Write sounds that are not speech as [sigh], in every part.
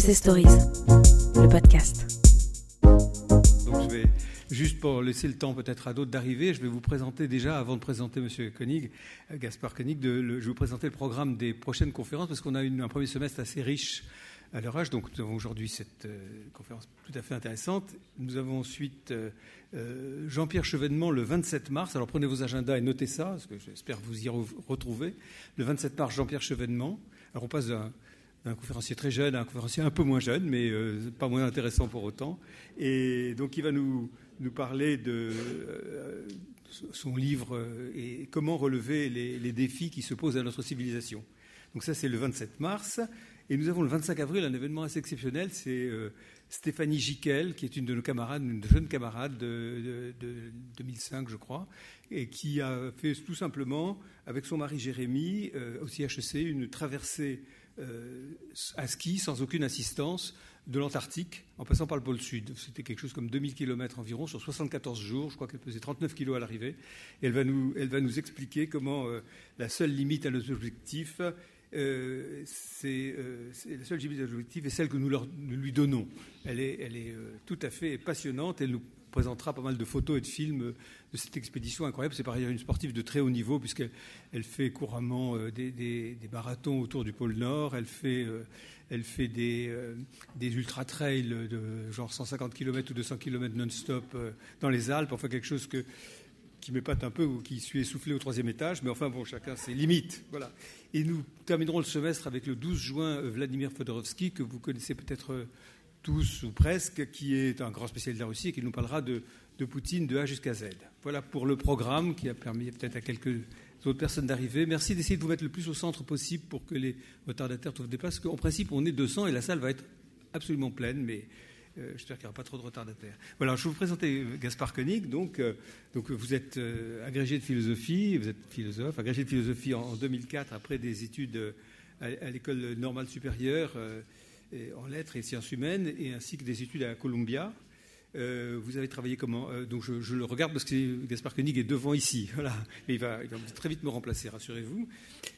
HEC Stories, le podcast. Donc je vais, juste pour laisser le temps peut-être à d'autres d'arriver, je vais vous présenter déjà, avant de présenter M. Koenig, euh, Gaspard Koenig, je vais vous présenter le programme des prochaines conférences parce qu'on a une- un premier semestre assez riche à leur âge. Donc nous avons aujourd'hui cette euh, conférence tout à fait intéressante. Nous avons ensuite euh, Jean-Pierre Chevènement le 27 mars. Alors prenez vos agendas et notez ça, parce que j'espère vous y re- retrouver. Le 27 mars, Jean-Pierre Chevènement. Alors on passe d'un d'un conférencier très jeune un conférencier un peu moins jeune, mais euh, pas moins intéressant pour autant. Et donc il va nous, parler de euh, son livre euh, et comment relever les, défis qui se posent à notre civilisation. Donc ça c'est le 27 mars. Et nous avons le 25 avril un événement assez exceptionnel, c'est Stéphanie Giquel, qui est une de nos camarades, une jeune camarade de, de- de 2005, je crois, et qui a fait tout simplement, avec son mari Jérémy, euh, aussi HEC, une traversée euh, à ski sans aucune assistance de l'Antarctique en passant par le pôle sud. C'était quelque chose comme 2000 km environ sur 74 jours. Je crois qu'elle pesait 39 kg à l'arrivée. Elle va nous, elle va nous expliquer comment euh, la seule limite à nos objectifs, euh, c'est la seule limite à nos objectifs est celle que nous, leur- nous lui donnons. Elle est, elle est tout à fait passionnante. Elle nous présentera pas mal de photos et de films euh, de cette expédition incroyable. C'est par ailleurs une sportive de très haut niveau puisqu'elle elle fait couramment euh, des, marathons autour du pôle Nord. Elle fait, euh, elle fait des, ultra-trails de genre 150 km ou 200 km non-stop dans les Alpes. Enfin, quelque chose qui m'épate un peu ou qui suis essoufflé au troisième étage. Mais enfin, bon, chacun ses limites. Voilà. Et nous terminerons le semestre avec le 12 juin Vladimir Fodorovski, que vous connaissez peut-être tous ou presque, qui est un grand spécialiste de la Russie et qui nous parlera de, Poutine de A jusqu'à Z. Voilà pour le programme qui a permis peut-être à quelques autres personnes d'arriver. Merci d'essayer de vous mettre le plus au centre possible pour que les retardataires trouvent des places. Parce qu'en principe, on est 200 et la salle va être absolument pleine, mais euh, j'espère qu'il n'y aura pas trop de retardataires. Voilà, je vais vous présenter Gaspard Koenig. Donc, euh, vous êtes euh, agrégé de philosophie, vous êtes philosophe, agrégé de philosophie en, en 2004 après des études à, l'école normale supérieure en lettres et sciences humaines, et ainsi que des études à Columbia. Euh, vous avez travaillé comment Euh, Donc je, le regarde parce que Gaspard Koenig est devant ici. [laughs] Mais il va, très vite me remplacer, rassurez-vous.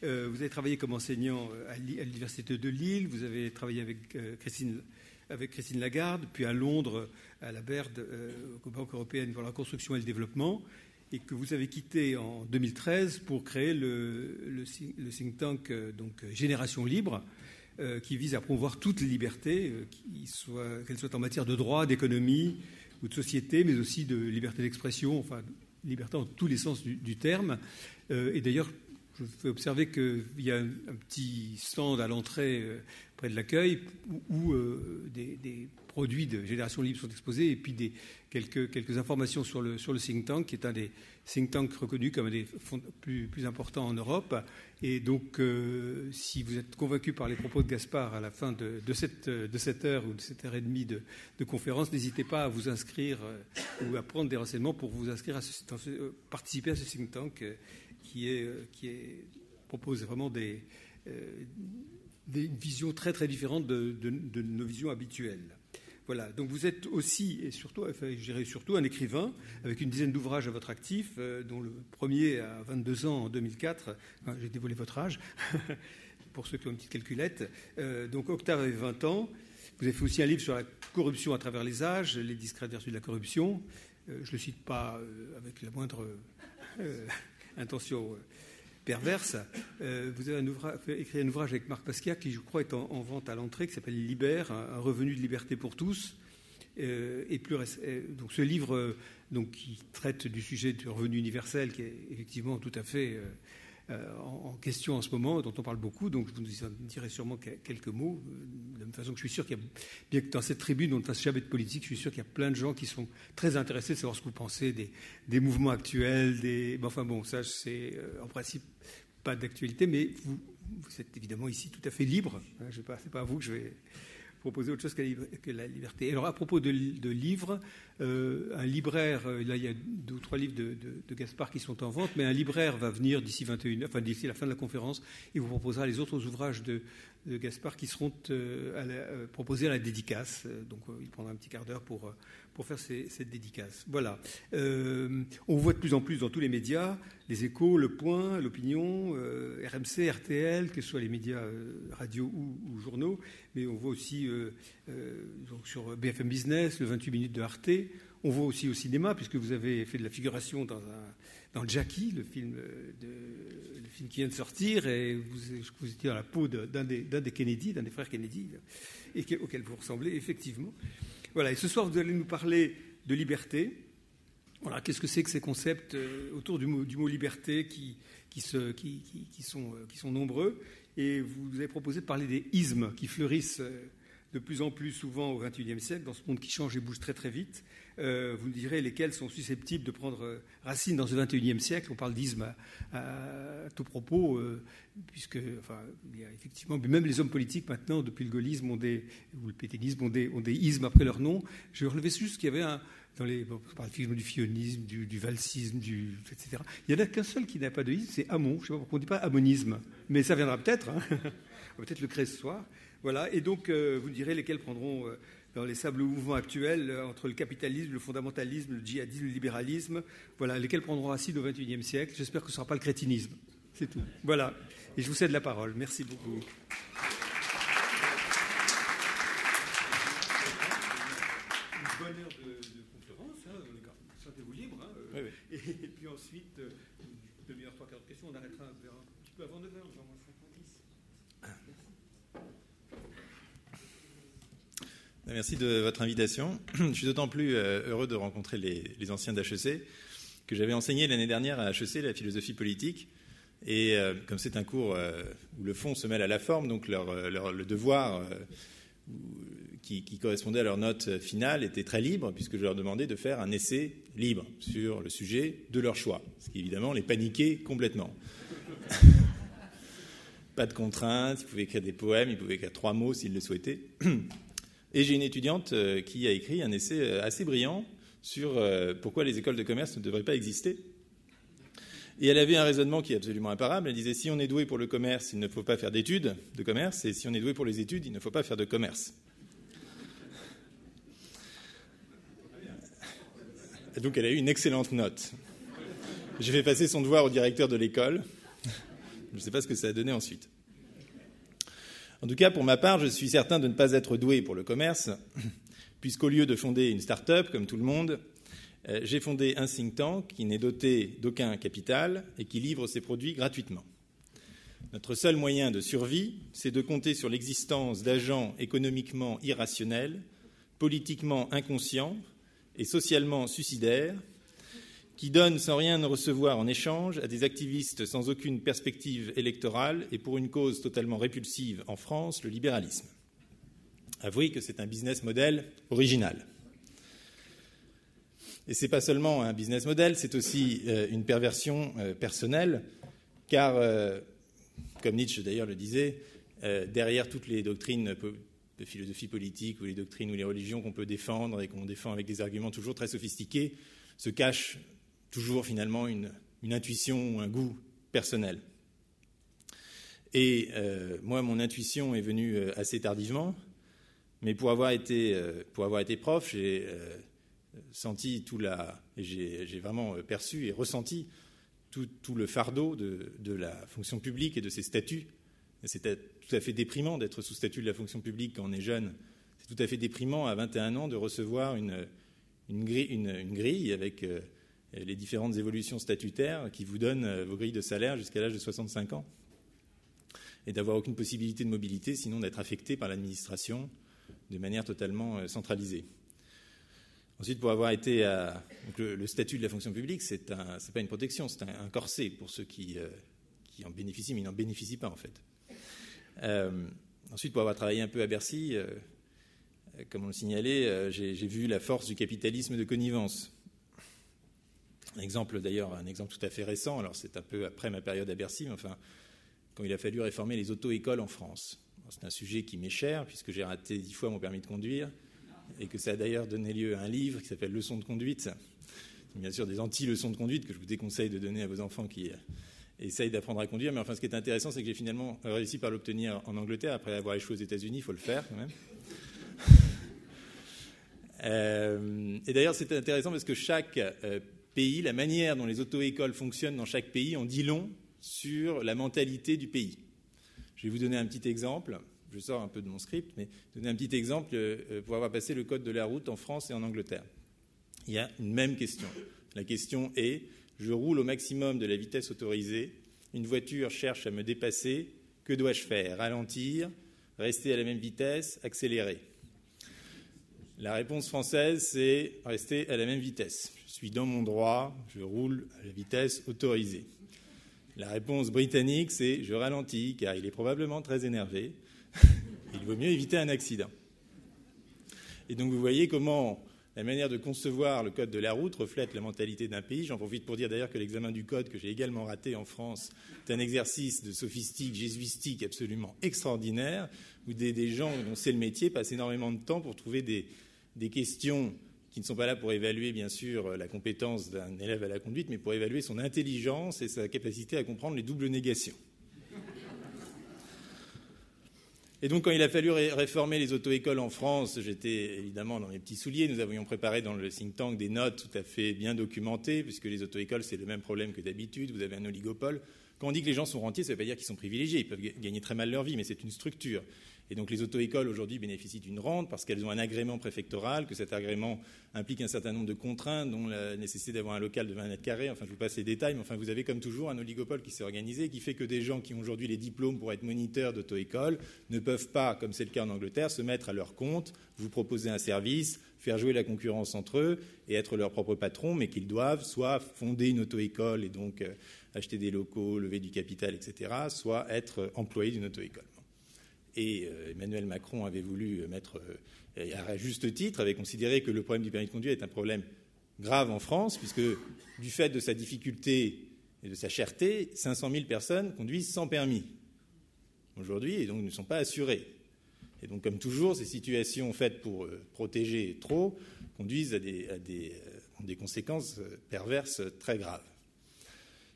Euh, vous avez travaillé comme enseignant à l'université de Lille. Vous avez travaillé avec Christine, Lagarde, puis à Londres, à la Baird, aux Banque européenne pour la construction et le développement, et que vous avez quitté en 2013 pour créer le, le think- tank donc Génération Libre, euh, qui vise à promouvoir toutes les libertés, euh, qu'elles soient en matière de droit, d'économie ou de société, mais aussi de liberté d'expression, enfin, liberté en tous les sens du, terme. Euh, et d'ailleurs, je fais observer qu'il y a un, petit stand à l'entrée près de l'accueil où, des produits de Génération Libre sont exposés et puis des, quelques, quelques informations sur le, sur le think tank, qui est un des think tanks reconnus comme un des plus, plus importants en Europe. Et donc, euh, si vous êtes convaincu par les propos de Gaspard à la fin de, de cette, de cette heure ou de cette heure et demie de, de conférence, n'hésitez pas à vous inscrire euh, ou à prendre des renseignements pour vous inscrire à ce, euh, participer à ce think tank qui, est, qui est, propose vraiment des, des une vision très très différente de- de nos visions habituelles. Voilà, donc vous êtes aussi et surtout, je dirais surtout un écrivain avec une dizaine d'ouvrages à votre actif, euh, dont le premier à 22 ans en 2004. Enfin, J'ai dévoilé votre âge [laughs] pour ceux qui ont une petite calculette. Euh, donc Octave avait 20 ans. Vous avez fait aussi un livre sur la corruption à travers les âges, les discrètes vertus de la corruption. Euh, je ne le cite pas avec la moindre [laughs] intention perverse. Euh, vous avez écrit un ouvrage avec Marc Pasquier qui, je crois, est en, en vente à l'entrée, qui s'appelle Libère, un, revenu de liberté pour tous. Euh, et euh, donc ce livre qui traite du sujet du revenu universel, qui est effectivement tout à fait en, en question en ce moment, dont on parle beaucoup. Donc je vous dirai sûrement que- quelques mots. euh, De la même façon que je suis sûr qu'il y a, bien que dans cette tribune on ne fasse jamais de politique, je suis sûr qu'il y a plein de gens qui sont très intéressés de savoir ce que vous pensez des, mouvements actuels. Des, enfin bon, ça c'est euh, en principe pas d'actualité, mais vous, êtes évidemment ici tout à fait libre. Hein, je pas, c'est pas à vous que je vais proposer autre chose que la, liberté. Alors à propos de, li- de livres, euh, un libraire, euh, là il y a deux ou trois livres de, Gaspard qui sont en vente, mais un libraire va venir d'ici 21 enfin d'ici la fin de la conférence, et vous proposera les autres ouvrages de, Gaspard qui seront euh, proposés à la dédicace. Donc il prendra un petit quart d'heure pour, pour faire cette dédicace. Voilà. On voit de plus en plus dans tous les médias les échos, le point, l'opinion, RMC, RTL, que ce soit les médias radio ou, journaux, mais on voit aussi sur BFM Business, le 28 minutes de Arte. On voit aussi au cinéma, puisque vous avez fait de la figuration dans, un, Jackie, le film, de, le film qui vient de sortir, et vous, vous étiez dans la peau d'un des, des, Kennedy, d'un des frères Kennedy, et auquel vous ressemblez effectivement. Voilà, et ce soir, vous allez nous parler de liberté. Voilà, qu'est-ce que c'est que ces concepts euh, autour du mot, liberté qui, euh, qui sont nombreux? Et vous avez proposé de parler des ismes qui fleurissent euh, de plus en plus souvent au XXIe siècle, dans ce monde qui change et bouge très très vite. Euh, vous me direz lesquels sont susceptibles de prendre euh, racine dans ce XXIe siècle. On parle d'isme à, tout propos, euh, puisque, enfin, effectivement, même les hommes politiques maintenant, depuis le gaullisme ont des, ou le pétainisme, ont des, ismes après leur nom. Je relevais juste qu'il y avait un, dans les, on parle du fionisme, du, du valsisme, du, etc. Il n'y en a qu'un seul qui n'a pas de isme, c'est Amon. Je ne sais pas pourquoi on ne dit pas amonisme, mais ça viendra peut-être. Hein. [laughs] on va peut-être le créer ce soir. Voilà, et donc vous direz lesquels prendront dans les sables mouvements actuels euh, entre le capitalisme, le fondamentalisme, le djihadisme, le libéralisme, voilà, lesquels prendront racine au XXIe siècle. J'espère que ce ne sera pas le crétinisme. C'est tout. Voilà. Et je vous cède la parole. Merci beaucoup. Une bonne heure de, conférence. Hein, Sentez-vous libre. Hein, euh, et, puis ensuite, euh, une demi-heure, trois quarts de questions. On arrêtera un petit peu avant 9 heures. Merci de votre invitation. [clears throat] Je suis d'autant plus euh, heureux de rencontrer les, anciens d'HEC que j'avais enseigné l'année dernière à HEC la philosophie politique. Et euh, comme c'est un cours euh, où le fond se mêle à la forme, donc le devoir qui, correspondait à leur note finale était très libre, puisque je leur demandais de faire un essai libre sur le sujet de leur choix, ce qui évidemment les paniquait complètement. [laughs] Pas de contraintes, ils pouvaient écrire des poèmes, ils pouvaient écrire trois mots s'ils le souhaitaient. [clears throat] Et j'ai une étudiante euh, qui a écrit un essai euh, assez brillant sur euh, pourquoi les écoles de commerce ne devraient pas exister. Et elle avait un raisonnement qui est absolument imparable. Elle disait si on est doué pour le commerce, il ne faut pas faire d'études de commerce, et si on est doué pour les études, il ne faut pas faire de commerce. donc elle a eu une excellente note. J'ai fait passer son devoir au directeur de l'école. Je ne sais pas ce que ça a donné ensuite. En tout cas, pour ma part, je suis certain de ne pas être doué pour le commerce, [laughs] puisqu'au lieu de fonder une start-up, comme tout le monde, euh, j'ai fondé un think tank qui n'est doté d'aucun capital et qui livre ses produits gratuitement. Notre seul moyen de survie, c'est de compter sur l'existence d'agents économiquement irrationnels, politiquement inconscients et socialement suicidaires qui donne sans rien recevoir en échange à des activistes sans aucune perspective électorale et pour une cause totalement répulsive en France, le libéralisme. Avouez que c'est un business model original. Et ce n'est pas seulement un business model, c'est aussi euh, une perversion euh, personnelle, car, euh, comme Nietzsche d'ailleurs le disait, derrière toutes les doctrines de philosophie politique ou les doctrines ou les religions qu'on peut défendre et qu'on défend avec des arguments toujours très sophistiqués, se cache toujours finalement une, intuition ou un goût personnel. Et euh, moi, mon intuition est venue euh, assez tardivement, mais pour avoir été, euh, pour avoir été prof, j'ai senti tout la, j'ai vraiment perçu et ressenti tout, tout le fardeau de, de, la fonction publique et de ses statuts. C'était tout à fait déprimant d'être sous statut de la fonction publique quand on est jeune. C'est tout à fait déprimant à 21 ans de recevoir une, une, grille, une, grille avec les différentes évolutions statutaires qui vous donnent euh, vos grilles de salaire jusqu'à l'âge de 65 ans, et d'avoir aucune possibilité de mobilité, sinon d'être affecté par l'administration de manière totalement euh, centralisée. Ensuite, pour avoir été à le, statut de la fonction publique, c'est n'est pas une protection, c'est un, corset pour ceux qui, euh, qui en bénéficient, mais ils n'en bénéficient pas en fait. ensuite, pour avoir travaillé un peu à Bercy, comme on le signalait, j'ai vu la force du capitalisme de connivence. Un exemple d'ailleurs, un exemple tout à fait récent, alors c'est un peu après ma période à Bercy, mais enfin, quand il a fallu réformer les auto-écoles en France. C'est un sujet qui m'est cher, puisque j'ai raté dix fois mon permis de conduire, et que ça a d'ailleurs donné lieu à un livre qui s'appelle Leçons de conduite. Bien sûr, des anti-leçons de conduite que je vous déconseille de donner à vos enfants qui euh, essayent d'apprendre à conduire. Mais enfin, ce qui est intéressant, c'est que j'ai finalement réussi par l'obtenir en Angleterre, après avoir échoué aux États-Unis, il faut le faire quand même. [laughs] Euh, et d'ailleurs, c'est intéressant parce que chaque euh, pays, la manière dont les auto-écoles fonctionnent dans chaque pays en dit long sur la mentalité du pays. Je vais vous donner un petit exemple. Je sors un peu de mon script, mais donner un petit exemple euh, pour avoir passé le code de la route en France et en Angleterre. Il y a une même question. La question est je roule au maximum de la vitesse autorisée, une voiture cherche à me dépasser, que dois-je faire? Ralentir, rester à la même vitesse, accélérer? La réponse française, c'est rester à la même vitesse. Je suis dans mon droit, je roule à la vitesse autorisée. La réponse britannique, c'est je ralentis car il est probablement très énervé. [laughs] il vaut mieux éviter un accident. Et donc vous voyez comment la manière de concevoir le code de la route reflète la mentalité d'un pays. J'en profite pour dire d'ailleurs que l'examen du code que j'ai également raté en France est un exercice de sophistique, jésuistique absolument extraordinaire, où des, gens dont c'est le métier passent énormément de temps pour trouver des, des questions qui ne sont pas là pour évaluer, bien sûr, la compétence d'un élève à la conduite, mais pour évaluer son intelligence et sa capacité à comprendre les doubles négations. Et donc, quand il a fallu réformer les auto-écoles en France, j'étais évidemment dans mes petits souliers. Nous avions préparé dans le think tank des notes tout à fait bien documentées, puisque les auto-écoles, c'est le même problème que d'habitude. Vous avez un oligopole. Quand on dit que les gens sont rentiers, ça ne veut pas dire qu'ils sont privilégiés. Ils peuvent gagner très mal leur vie, mais c'est une structure. Et donc les auto-écoles aujourd'hui bénéficient d'une rente parce qu'elles ont un agrément préfectoral, que cet agrément implique un certain nombre de contraintes, dont la nécessité d'avoir un local de 20 mètres carrés. Enfin, je vous passe les détails, mais enfin, vous avez comme toujours un oligopole qui s'est organisé, qui fait que des gens qui ont aujourd'hui les diplômes pour être moniteurs d'auto-école ne peuvent pas, comme c'est le cas en Angleterre, se mettre à leur compte, vous proposer un service, faire jouer la concurrence entre eux et être leur propre patron, mais qu'ils doivent soit fonder une auto-école et donc euh, acheter des locaux, lever du capital, etc., soit être employés d'une auto-école. Et euh, Emmanuel Macron avait voulu mettre, euh, à juste titre, avait considéré que le problème du permis de conduire est un problème grave en France, puisque du fait de sa difficulté et de sa cherté, 500 000 personnes conduisent sans permis aujourd'hui et donc ne sont pas assurées. Et donc, comme toujours, ces situations faites pour euh, protéger trop conduisent à des conséquences perverses très graves.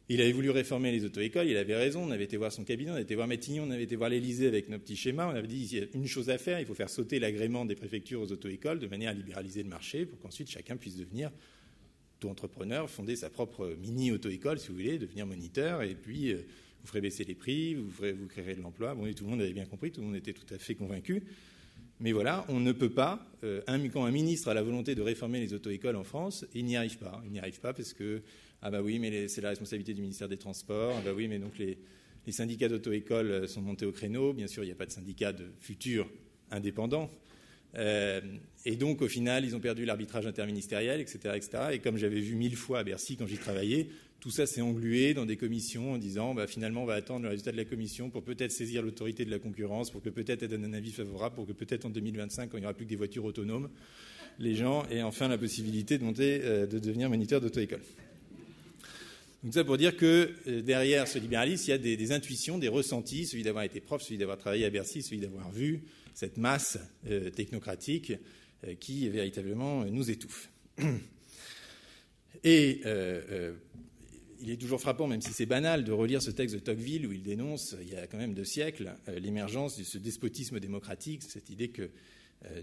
Il avait voulu réformer les auto-écoles, il avait raison, on avait été voir son cabinet, on avait été voir Matignon, on avait été voir l'Élysée avec nos petits schémas, on avait dit il y a une chose à faire, il faut faire sauter l'agrément des préfectures aux auto-écoles de manière à libéraliser le marché pour qu'ensuite chacun puisse devenir auto-entrepreneur, fonder sa propre mini-auto-école, si vous voulez, devenir moniteur, et puis euh, vous ferez baisser les prix, vous, vous créerez de l'emploi. Bon, et tout le monde avait bien compris, tout le monde était tout à fait convaincu. Mais voilà, on ne peut pas, euh, quand un ministre a la volonté de réformer les auto-écoles en France, il n'y arrive pas. Il n'y arrive pas parce que ah bah oui, mais c'est la responsabilité du ministère des Transports. Ah bah oui, mais donc les, syndicats d'auto-école euh, sont montés au créneau. Bien sûr, il n'y a pas de syndicat de futurs indépendants. Euh, et donc, au final, ils ont perdu l'arbitrage interministériel, etc., etc. Et comme j'avais vu mille fois à Bercy quand j'y travaillais, tout ça s'est englué dans des commissions en disant bah, finalement, on va attendre le résultat de la commission pour peut-être saisir l'autorité de la concurrence, pour que peut-être elle donne un avis favorable, pour que peut-être en 2025, quand il n'y aura plus que des voitures autonomes, les gens aient enfin la possibilité de monter, euh, de devenir moniteur d'auto-école. Donc ça pour dire que euh, derrière ce libéralisme, il y a des, intuitions, des ressentis, celui d'avoir été prof, celui d'avoir travaillé à Bercy, celui d'avoir vu cette masse euh, technocratique euh, qui véritablement nous étouffe. Et il est toujours frappant, même si c'est banal, de relire ce texte de Tocqueville où il dénonce, il y a quand même deux siècles, l'émergence de ce despotisme démocratique, cette idée que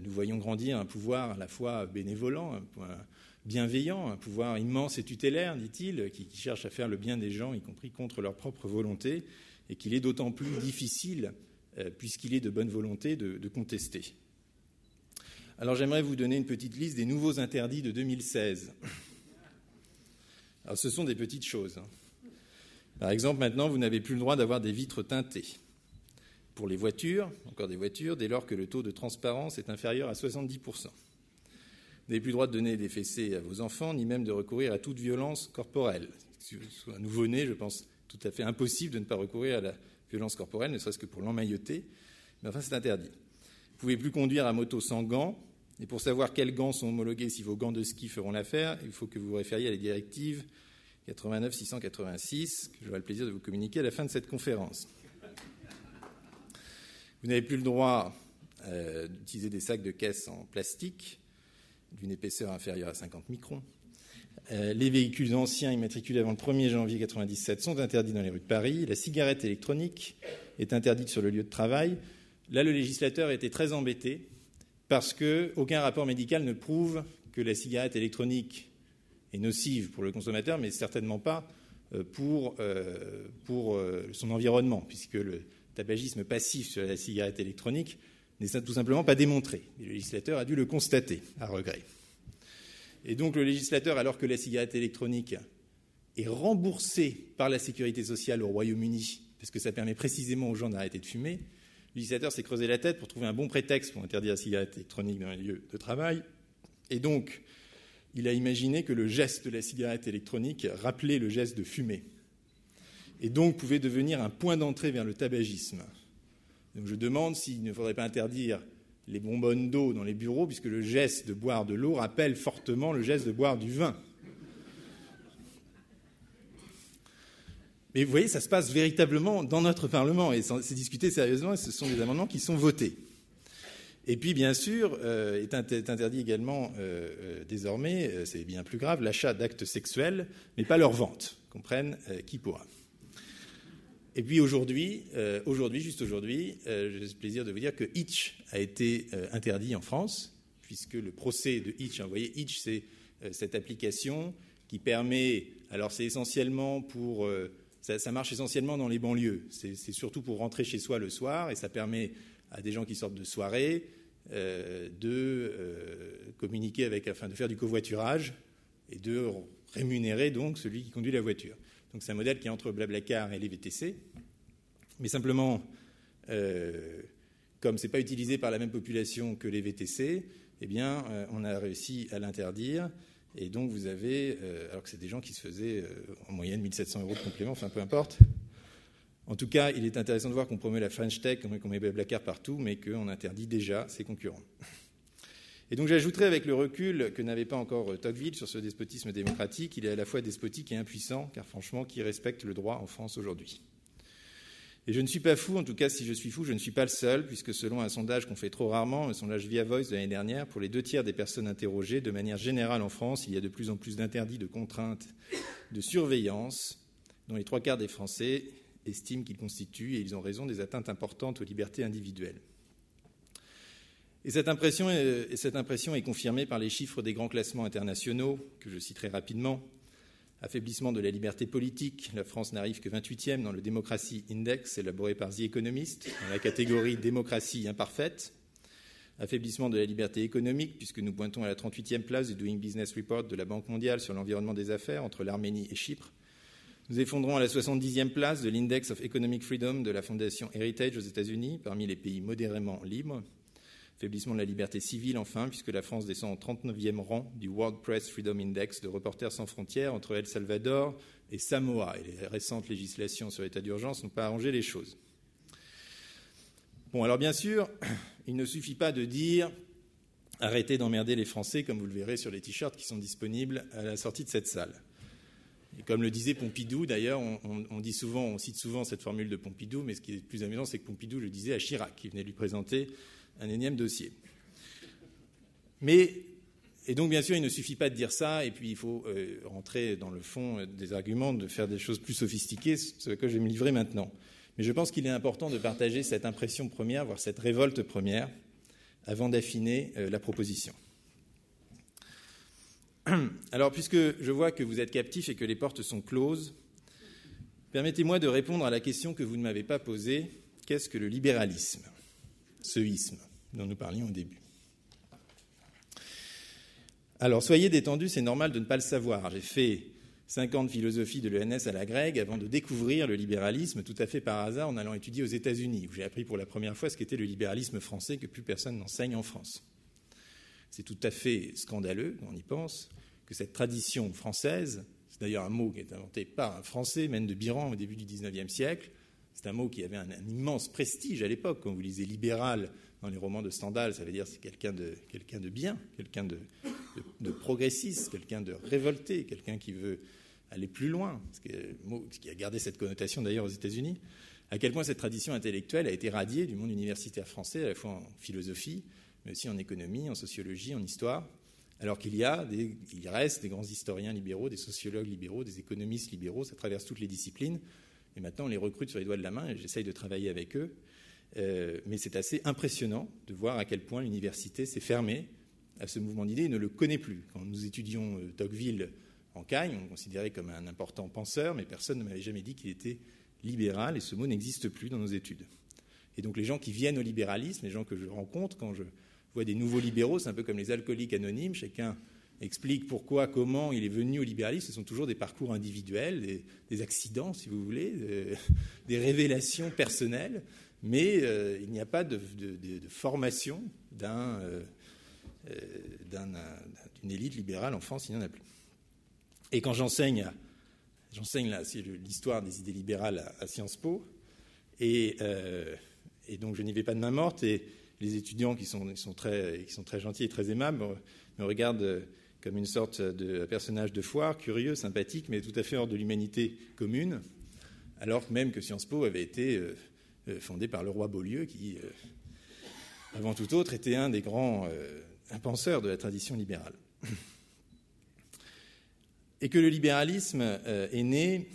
nous voyons grandir un pouvoir à la fois bénévolent, un, bienveillant, un pouvoir immense et tutélaire, dit-il, qui, cherche à faire le bien des gens, y compris contre leur propre volonté, et qu'il est d'autant plus difficile, euh, puisqu'il est de bonne volonté, de, contester. Alors j'aimerais vous donner une petite liste des nouveaux interdits de 2016. Alors ce sont des petites choses. Hein. Par exemple, maintenant, vous n'avez plus le droit d'avoir des vitres teintées. Pour les voitures, encore des voitures, dès lors que le taux de transparence est inférieur à 70%. Vous n'avez plus le droit de donner des fessées à vos enfants, ni même de recourir à toute violence corporelle. Un nouveau-né, je pense tout à fait impossible de ne pas recourir à la violence corporelle, ne serait-ce que pour l'emmailloter. Mais enfin, c'est interdit. Vous ne pouvez plus conduire à moto sans gants. Et pour savoir quels gants sont homologués, si vos gants de ski feront l'affaire, il faut que vous vous référiez à la directive 89-686, que j'aurai le plaisir de vous communiquer à la fin de cette conférence. Vous n'avez plus le droit euh, d'utiliser des sacs de caisse en plastique d'une épaisseur inférieure à 50 microns. Euh, les véhicules anciens immatriculés avant le 1er janvier 1997 sont interdits dans les rues de Paris. La cigarette électronique est interdite sur le lieu de travail. Là, le législateur été très embêté parce qu'aucun rapport médical ne prouve que la cigarette électronique est nocive pour le consommateur, mais certainement pas pour, pour son environnement, puisque le tabagisme passif sur la cigarette électronique n'est tout simplement pas démontré. Le législateur a dû le constater, à regret. Et donc le législateur, alors que la cigarette électronique est remboursée par la sécurité sociale au Royaume-Uni, parce que ça permet précisément aux gens d'arrêter de fumer, le législateur s'est creusé la tête pour trouver un bon prétexte pour interdire la cigarette électronique dans les lieux de travail. Et donc, il a imaginé que le geste de la cigarette électronique rappelait le geste de fumer. Et donc pouvait devenir un point d'entrée vers le tabagisme. Donc je demande s'il ne faudrait pas interdire les bonbonnes d'eau dans les bureaux, puisque le geste de boire de l'eau rappelle fortement le geste de boire du vin. Mais vous voyez, ça se passe véritablement dans notre Parlement, et c'est discuté sérieusement, et ce sont des amendements qui sont votés. Et puis, bien sûr, euh, est interdit également euh, euh, désormais, c'est bien plus grave, l'achat d'actes sexuels, mais pas leur vente. Comprenne qui pourra. Et puis aujourd'hui, euh, juste aujourd'hui, euh, j'ai le plaisir de vous dire que Itch a été euh, interdit en France, puisque le procès de Itch, hein, vous voyez, Itch, c'est cette application qui permet, alors c'est essentiellement pour, ça, ça, marche essentiellement dans les banlieues, c'est surtout pour rentrer chez soi le soir, et ça permet à des gens qui sortent de soirée de communiquer avec, afin de faire du covoiturage et de rémunérer donc celui qui conduit la voiture. Donc c'est un modèle qui est entre Blablacar et les VTC. Mais simplement, euh, comme ce n'est pas utilisé par la même population que les VTC, eh bien, euh, on a réussi à l'interdire. Et donc, vous avez, euh, alors que c'est des gens qui se faisaient en moyenne 1700 euros de complément, enfin peu importe. En tout cas, il est intéressant de voir qu'on promet la French Tech, qu'on met Blablacar partout, mais qu'on interdit déjà ses concurrents. Et donc j'ajouterai avec le recul que n'avait pas encore euh, Tocqueville sur ce despotisme démocratique, il est à la fois despotique et impuissant, car franchement, qui respecte le droit en France aujourd'hui? Et je ne suis pas fou, en tout cas si je suis fou, je ne suis pas le seul, puisque selon un sondage qu'on fait trop rarement, un sondage Via Voice de l'année dernière, pour les deux tiers des personnes interrogées, de manière générale en France, il y a de plus en plus d'interdits, de contraintes, de surveillance, dont les trois quarts des Français estiment qu'ils constituent, et ils ont raison, des atteintes importantes aux libertés individuelles. Et cette, impression est, confirmée par les chiffres des grands classements internationaux, que je citerai rapidement. Affaiblissement de la liberté politique, la France n'arrive que 28e dans le Democracy Index élaboré par The Economist, dans la catégorie démocratie imparfaite. Affaiblissement de la liberté économique, puisque nous pointons à la 38e place du Doing Business Report de la Banque mondiale sur l'environnement des affaires entre l'Arménie et Chypre. Nous effondrons à la 70e place de l'Index of Economic Freedom de la Fondation Heritage aux États-Unis, parmi les pays modérément libres. Faiblissement de la liberté civile, enfin, puisque la France descend au 39e rang du World Press Freedom Index de Reporters sans frontières entre El Salvador et Samoa. Et les récentes législations sur l'état d'urgence n'ont pas arrangé les choses. Bon, alors bien sûr, [clears throat] il ne suffit pas de dire arrêtez d'emmerder les Français, comme vous le verrez sur les t-shirts qui sont disponibles à la sortie de cette salle. Et comme le disait Pompidou, d'ailleurs, on, dit souvent, on cite souvent cette formule de Pompidou, mais ce qui est plus amusant, c'est que Pompidou le disait à Chirac, qui venait lui présenter un énième dossier. Mais, et donc bien sûr, il ne suffit pas de dire ça, et puis il faut euh, rentrer dans le fond euh, des arguments, de faire des choses plus sophistiquées, ce que je vais me livrer maintenant. Mais je pense qu'il est important de partager cette impression première, voire cette révolte première, avant d'affiner euh, la proposition. [clears throat] Alors, puisque je vois que vous êtes captifs et que les portes sont closes, permettez-moi de répondre à la question que vous ne m'avez pas posée qu'est-ce que le libéralisme? Ce isme dont nous parlions au début. Alors, soyez détendus, c'est normal de ne pas le savoir. J'ai fait cinq ans de l'ENS à la grecque avant de découvrir le libéralisme tout à fait par hasard en allant étudier aux États-Unis, où j'ai appris pour la première fois ce qu'était le libéralisme français que plus personne n'enseigne en France. C'est tout à fait scandaleux, on y pense, que cette tradition française, c'est d'ailleurs un mot qui est inventé par un Français, Mène de Biran, au début du XIXe siècle, c'est un mot qui avait un, immense prestige à l'époque. Quand vous lisez libéral dans les romans de Stendhal, ça veut dire c'est quelqu'un de, de bien, quelqu'un de, progressiste, quelqu'un de révolté, quelqu'un qui veut aller plus loin, ce qui a gardé cette connotation d'ailleurs aux États-Unis. À quel point cette tradition intellectuelle a été radiée du monde universitaire français, à la fois en philosophie, mais aussi en économie, en sociologie, en histoire, alors qu'il y a, il reste des grands historiens libéraux, des sociologues libéraux, des économistes libéraux, ça traverse toutes les disciplines. Et maintenant, on les recrute sur les doigts de la main et j'essaye de travailler avec eux. Euh, mais c'est assez impressionnant de voir à quel point l'université s'est fermée à ce mouvement d'idées et ne le connaît plus. Quand nous étudions euh, Tocqueville en Cagne, on le considérait comme un important penseur, mais personne ne m'avait jamais dit qu'il était libéral, et ce mot n'existe plus dans nos études. Et donc les gens qui viennent au libéralisme, les gens que je rencontre quand je vois des nouveaux libéraux, c'est un peu comme les alcooliques anonymes, chacun explique pourquoi, comment il est venu au libéralisme. Ce sont toujours des parcours individuels, des, accidents, si vous voulez, [laughs] des révélations personnelles, mais euh, il n'y a pas de, formation euh, euh, d'une élite libérale en France, il n'y en a plus. Et quand j'enseigne, j'enseigne l'histoire des idées libérales à, Sciences Po, et, donc je n'y vais pas de main morte, et les étudiants qui sont, très, qui sont très gentils et très aimables me regardent comme une sorte de personnage de foire, curieux, sympathique, mais tout à fait hors de l'humanité commune, alors même que Sciences Po avait été euh, euh, fondé par le roi Beaulieu, qui, euh, avant tout autre, était un des grands impenseurs de la tradition libérale. Et que le libéralisme est né,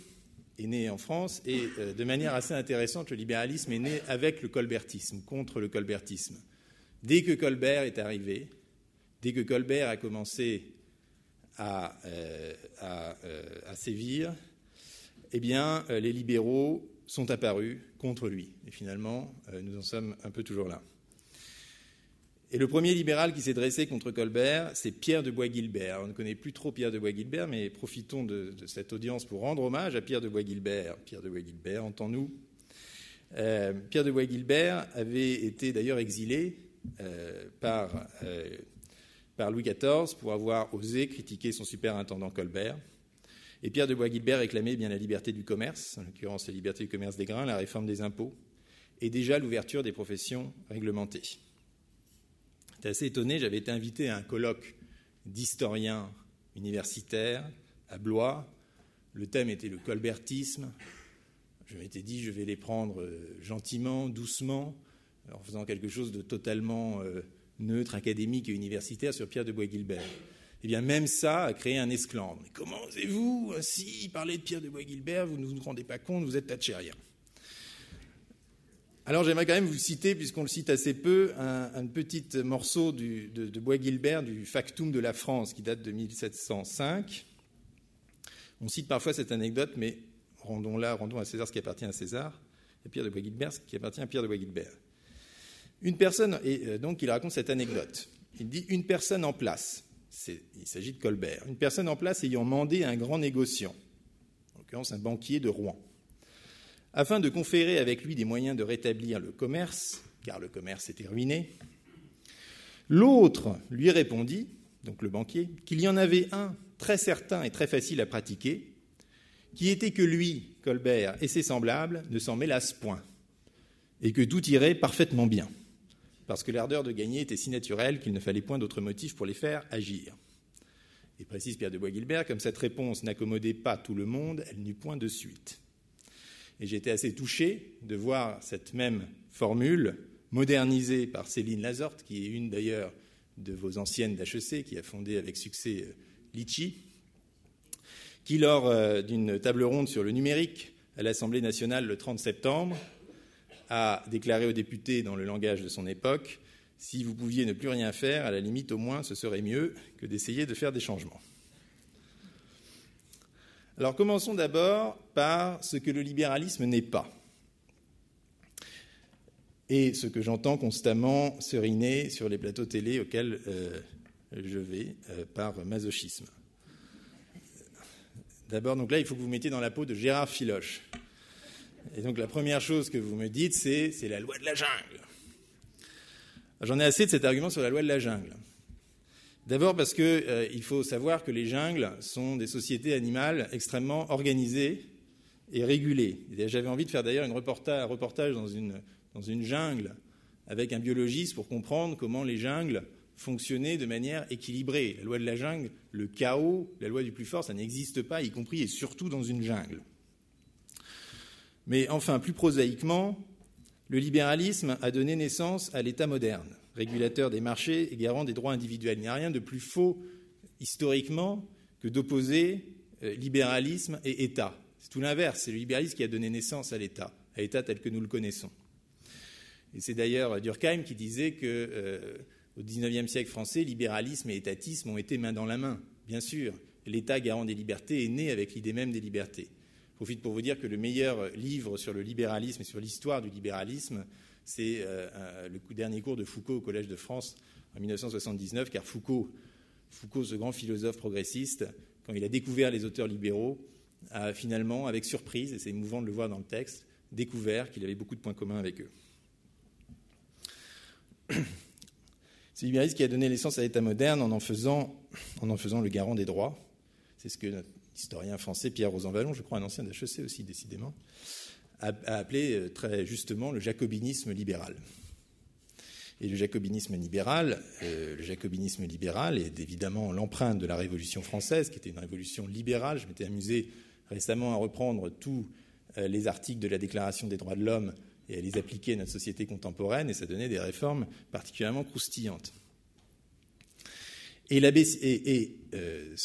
est né en France, et de manière assez intéressante, le libéralisme est né avec le colbertisme, contre le colbertisme. Dès que Colbert est arrivé, dès que Colbert a commencé euh, euh, à, sévir, eh bien, euh, les libéraux sont apparus contre lui. Et finalement, nous en sommes un peu toujours là. Et le premier libéral qui s'est dressé contre Colbert, c'est Pierre de Bois-Guilbert. On ne connaît plus trop Pierre de Bois-Guilbert, mais profitons de, cette audience pour rendre hommage à Pierre de Bois-Guilbert. Pierre de Bois-Guilbert, entends-nous Pierre de Bois-Guilbert avait été d'ailleurs exilé par par Louis XIV pour avoir osé critiquer son superintendant Colbert. Et Pierre de Bois-Guilbert réclamait bien la liberté du commerce, en l'occurrence la liberté du commerce des grains, la réforme des impôts, et déjà l'ouverture des professions réglementées. J'étais assez étonné, j'avais été invité à un colloque d'historiens universitaires à Blois. Le thème était le colbertisme. Je m'étais dit, je vais les prendre euh, gentiment, doucement, en faisant quelque chose de totalement euh, neutre, académique et universitaire sur Pierre de Bois-Guilbert. Eh bien, même ça a créé un esclandre. Mais comment osez-vous Si parler de Pierre de Bois-Guilbert, vous ne vous rendez pas compte, vous êtes thatchérien. Alors j'aimerais quand même vous citer, puisqu'on le cite assez peu, un, petit morceau de, de Bois-Guilbert du Factum de la France qui date de 1705. On cite parfois cette anecdote, mais rendons-la, rendons à César ce qui appartient à César, et Pierre de Bois-Guilbert ce qui appartient à Pierre de Bois-Guilbert. Une personne, et euh, donc il raconte cette anecdote. Il dit une personne en place, il s'agit de Colbert, une personne en place ayant mandé un grand négociant, en l'occurrence un banquier de Rouen, afin de conférer avec lui des moyens de rétablir le commerce, car le commerce était ruiné. L'autre lui répondit, donc le banquier, qu'il y en avait un très certain et très facile à pratiquer, qui était que lui, Colbert, et ses semblables ne s'en mêlassent point, et que tout irait parfaitement bien parce que l'ardeur de gagner était si naturelle qu'il ne fallait point d'autre motif pour les faire agir. Et précise Pierre de Bois-Guilbert, comme cette réponse n'accommodait pas tout le monde, elle n'eut point de suite. Et j'étais assez touché de voir cette même formule modernisée par Céline Lazorte, qui est une d'ailleurs de vos anciennes d'HEC, qui a fondé avec succès euh, Litchi, qui, lors euh, d'une table ronde sur le numérique à l'Assemblée nationale le 30 septembre, a déclaré aux députés dans le langage de son époque si vous pouviez ne plus rien faire, à la limite au moins ce serait mieux que d'essayer de faire des changements. Alors commençons d'abord par ce que le libéralisme n'est pas. Et ce que j'entends constamment seriner sur les plateaux télé auxquels euh, je vais euh, par masochisme. D'abord, donc là, il faut que vous mettiez dans la peau de Gérard Filoche. Et donc la première chose que vous me dites, c'est la loi de la jungle. J'en ai assez de cet argument sur la loi de la jungle. D'abord parce qu'il euh, faut savoir que les jungles sont des sociétés animales extrêmement organisées et régulées. J'avais envie de faire d'ailleurs un reportage dans une jungle avec un biologiste pour comprendre comment les jungles fonctionnaient de manière équilibrée. La loi de la jungle, le chaos, la loi du plus fort, ça n'existe pas, y compris et surtout dans une jungle. Mais enfin, plus prosaïquement, le libéralisme a donné naissance à l'État moderne, régulateur des marchés et garant des droits individuels. Il n'y a rien de plus faux historiquement que d'opposer euh, libéralisme et État. C'est tout l'inverse, c'est le libéralisme qui a donné naissance à l'État, à l'État tel que nous le connaissons. Et c'est d'ailleurs Durkheim qui disait que euh, au XIXe siècle français, libéralisme et étatisme ont été main dans la main. Bien sûr, l'État garant des libertés est né avec l'idée même des libertés. Profite pour vous dire que le meilleur livre sur le libéralisme et sur l'histoire du libéralisme, c'est euh, le dernier cours de Foucault au Collège de France en 1979, car Foucault, ce grand philosophe progressiste, quand il a découvert les auteurs libéraux, a finalement, avec surprise, et c'est émouvant de le voir dans le texte, découvert qu'il avait beaucoup de points communs avec eux. [clears throat] C'est le libéralisme qui a donné l'essence à l'État moderne en en faisant le garant des droits. C'est ce que notre historien français Pierre Rosanvallon, je crois un ancien d'HEC aussi décidément, a, appelé euh, très justement le jacobinisme libéral. Et le jacobinisme libéral, euh, le jacobinisme libéral est évidemment l'empreinte de la Révolution française, qui était une révolution libérale. Je m'étais amusé récemment à reprendre tous euh, les articles de la Déclaration des droits de l'homme et à les appliquer à notre société contemporaine, et ça donnait des réformes particulièrement croustillantes. Et, euh,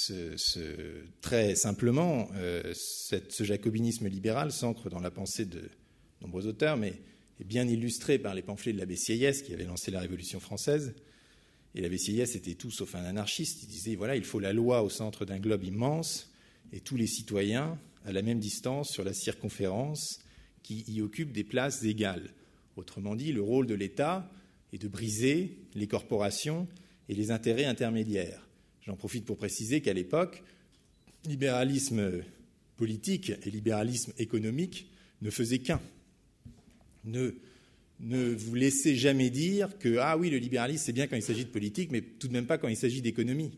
très simplement, euh, ce jacobinisme libéral s'ancre dans la pensée de nombreux auteurs, mais est bien illustré par les pamphlets de l'abbé Sieyès qui avait lancé la Révolution française. Et l'abbé Sieyès était tout sauf un anarchiste. Il disait voilà, il faut la loi au centre d'un globe immense et tous les citoyens à la même distance sur la circonférence qui y occupent des places égales. Autrement dit, le rôle de l'État est de briser les corporations et les intérêts intermédiaires. J'en profite pour préciser qu'à l'époque, libéralisme politique et libéralisme économique ne faisaient qu'un. Ne, vous laissez jamais dire que ah oui, le libéralisme c'est bien quand il s'agit de politique, mais tout de même pas quand il s'agit d'économie.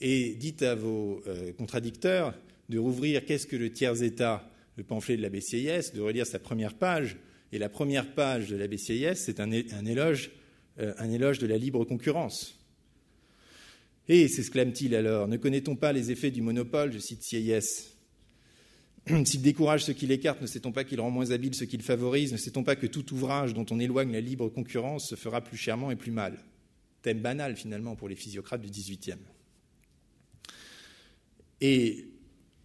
Et dites à vos euh, contradicteurs de rouvrir Qu'est-ce que le tiers-État le pamphlet de la BCIS, de relire sa première page. Et la première page de la BCIS, c'est un, euh, un éloge de la libre concurrence. Et, s'exclame-t-il alors, ne connaît-on pas les effets du monopole? Je cite CIS. [clears throat] S'il décourage ceux qui l'écartent, ne sait-on pas qu'il rend moins habile ceux qui le favorisent Ne sait-on pas que tout ouvrage dont on éloigne la libre concurrence se fera plus chèrement et plus mal? Thème banal finalement pour les physiocrates du XVIIIe. Et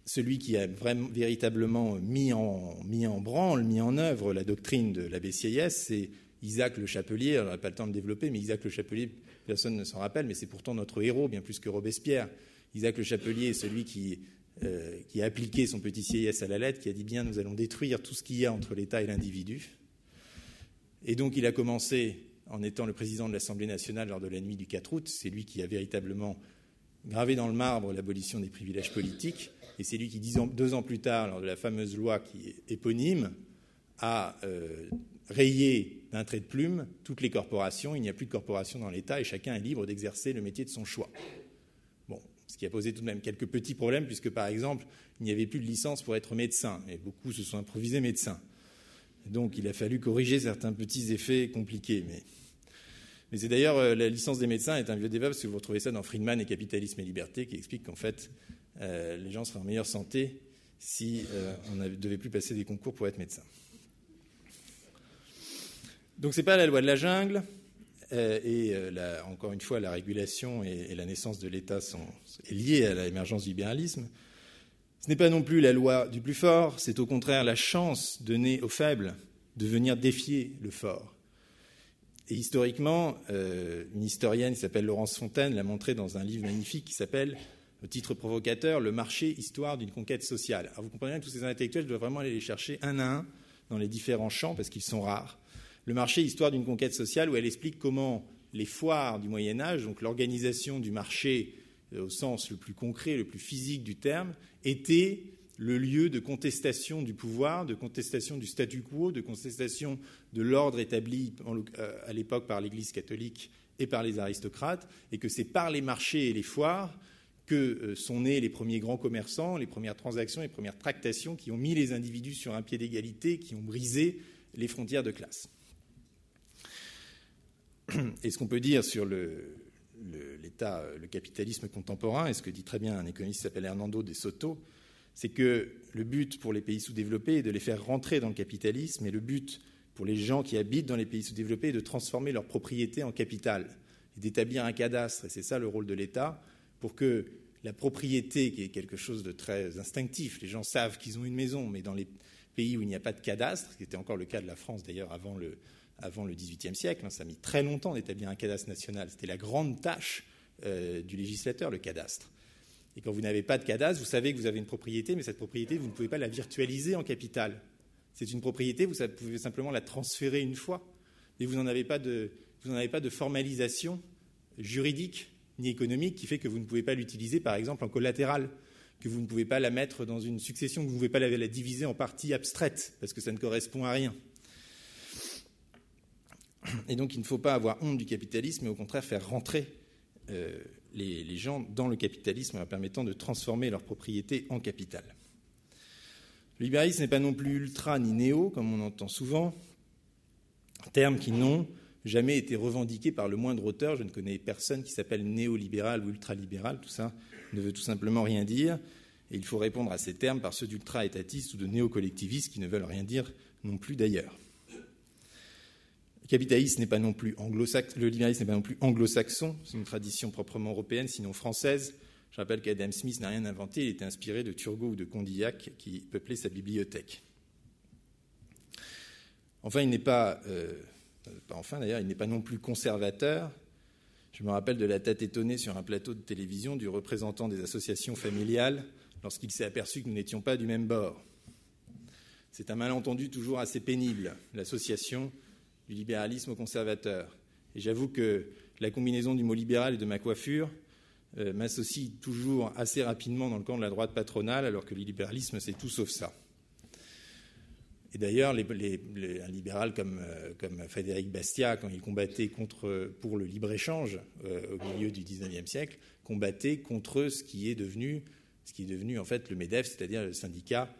celui qui a véritablement mis en, mis en branle, mis en œuvre la doctrine de la BCIS, c'est Isaac Le Chapelier. on n'a pas le temps de développer, mais Isaac Le Chapelier, personne ne s'en rappelle, mais c'est pourtant notre héros, bien plus que Robespierre. Isaac Le Chapelier est celui qui, euh, qui a appliqué son petit CIS à la lettre, qui a dit bien nous allons détruire tout ce qu'il y a entre l'État et l'individu. Et donc il a commencé en étant le président de l'Assemblée nationale lors de la nuit du 4 août. C'est lui qui a véritablement gravé dans le marbre l'abolition des privilèges politiques. Et c'est lui qui, deux ans plus tard, lors de la fameuse loi qui est éponyme, a euh, rayé d'un trait de plume toutes les corporations. Il n'y a plus de corporations dans l'État et chacun est libre d'exercer le métier de son choix. Bon, ce qui a posé tout de même quelques petits problèmes, puisque par exemple, il n'y avait plus de licence pour être médecin, et beaucoup se sont improvisés médecins. Donc il a fallu corriger certains petits effets compliqués. Mais, mais c'est d'ailleurs, euh, la licence des médecins est un vieux débat, parce que vous retrouvez ça dans Friedman et Capitalisme et Liberté, qui explique qu'en fait, euh, les gens seraient en meilleure santé si euh, on ne devait plus passer des concours pour être médecin. Donc ce n'est pas la loi de la jungle, euh, et encore une fois, la régulation et, la naissance de l'État sont liées à l'émergence du libéralisme. Ce n'est pas non plus la loi du plus fort, c'est au contraire la chance donnée aux faibles de venir défier le fort. Et historiquement, une historienne qui s'appelle Laurence Fontaine l'a montré dans un livre magnifique qui s'appelle au titre provocateur, le marché histoire d'une conquête sociale. Alors vous comprenez que tous ces intellectuels doivent vraiment aller les chercher un à un dans les différents champs parce qu'ils sont rares. Le marché histoire d'une conquête sociale où elle explique comment les foires du Moyen Âge, donc l'organisation du marché euh, au sens le plus concret, le plus physique du terme, étaient le lieu de contestation du pouvoir, de contestation du statu quo, de contestation de l'ordre établi euh, à l'époque par l'Église catholique et par les aristocrates, et que c'est par les marchés et les foires que euh, sont nés les premiers grands commerçants, les premières transactions, les premières tractations qui ont mis les individus sur un pied d'égalité, qui ont brisé les frontières de classe. [clears throat] Et ce qu'on peut dire sur l'État, le, capitalisme contemporain, et ce que dit très bien un économiste qui s'appelle Hernando de Soto, c'est que le but pour les pays sous-développés est de les faire rentrer dans le capitalisme, et le but pour les gens qui habitent dans les pays sous-développés est de transformer leur propriété en capital, et d'établir un cadastre, et c'est ça le rôle de l'État, pour que la propriété, qui est quelque chose de très instinctif, les gens savent qu'ils ont une maison, mais dans les pays où il n'y a pas de cadastre, ce qui était encore le cas de la France d'ailleurs avant le, avant le XVIIIe siècle, hein, ça a mis très longtemps d'établir un cadastre national, c'était la grande tâche euh, du législateur, le cadastre. Et quand vous n'avez pas de cadastre, vous savez que vous avez une propriété, mais cette propriété, vous ne pouvez pas la virtualiser en capital. C'est une propriété, vous pouvez simplement la transférer une fois, mais vous n'en avez, pas de, formalisation juridique ni économique qui fait que vous ne pouvez pas l'utiliser, par exemple, en collatéral, que vous ne pouvez pas la mettre dans une succession, que vous ne pouvez pas la, la diviser en parties abstraites, parce que ça ne correspond à rien. Et donc, il ne faut pas avoir honte du capitalisme, mais au contraire faire rentrer euh, les, gens dans le capitalisme en permettant de transformer leur propriété en capital. Le libéralisme n'est pas non plus ultra ni néo, comme on entend souvent, termes qui n'ont jamais été revendiqués par le moindre auteur. Je ne connais personne qui s'appelle néolibéral ou ultralibéral. Tout ça ne veut tout simplement rien dire. Et il faut répondre à ces termes par ceux d'ultra-étatistes ou de néo-collectivistes qui ne veulent rien dire non plus d'ailleurs. Le capitalisme n'est pas non plus anglo-saxon, le libéralisme n'est pas non plus anglo-saxon, c'est une tradition proprement européenne, sinon française. Je rappelle qu'Adam Smith n'a rien inventé, il était inspiré de Turgot ou de Condillac qui peuplaient sa bibliothèque. Enfin, il n'est pas, euh, pas enfin d'ailleurs, il n'est pas non plus conservateur. Je me rappelle de la tête étonnée sur un plateau de télévision du représentant des associations familiales lorsqu'il s'est aperçu que nous n'étions pas du même bord. C'est un malentendu toujours assez pénible, l'association du libéralisme au conservateur. Et j'avoue que la combinaison du mot libéral et de ma coiffure euh, m'associe toujours assez rapidement dans le camp de la droite patronale, alors que le libéralisme, c'est tout sauf ça. Et d'ailleurs, un libéral comme, euh, comme, Frédéric Bastiat, quand il combattait pour le libre-échange euh, au milieu du XIXe siècle, combattait contre ce qui est devenu, ce qui est devenu en fait le MEDEF, c'est-à-dire le syndicat,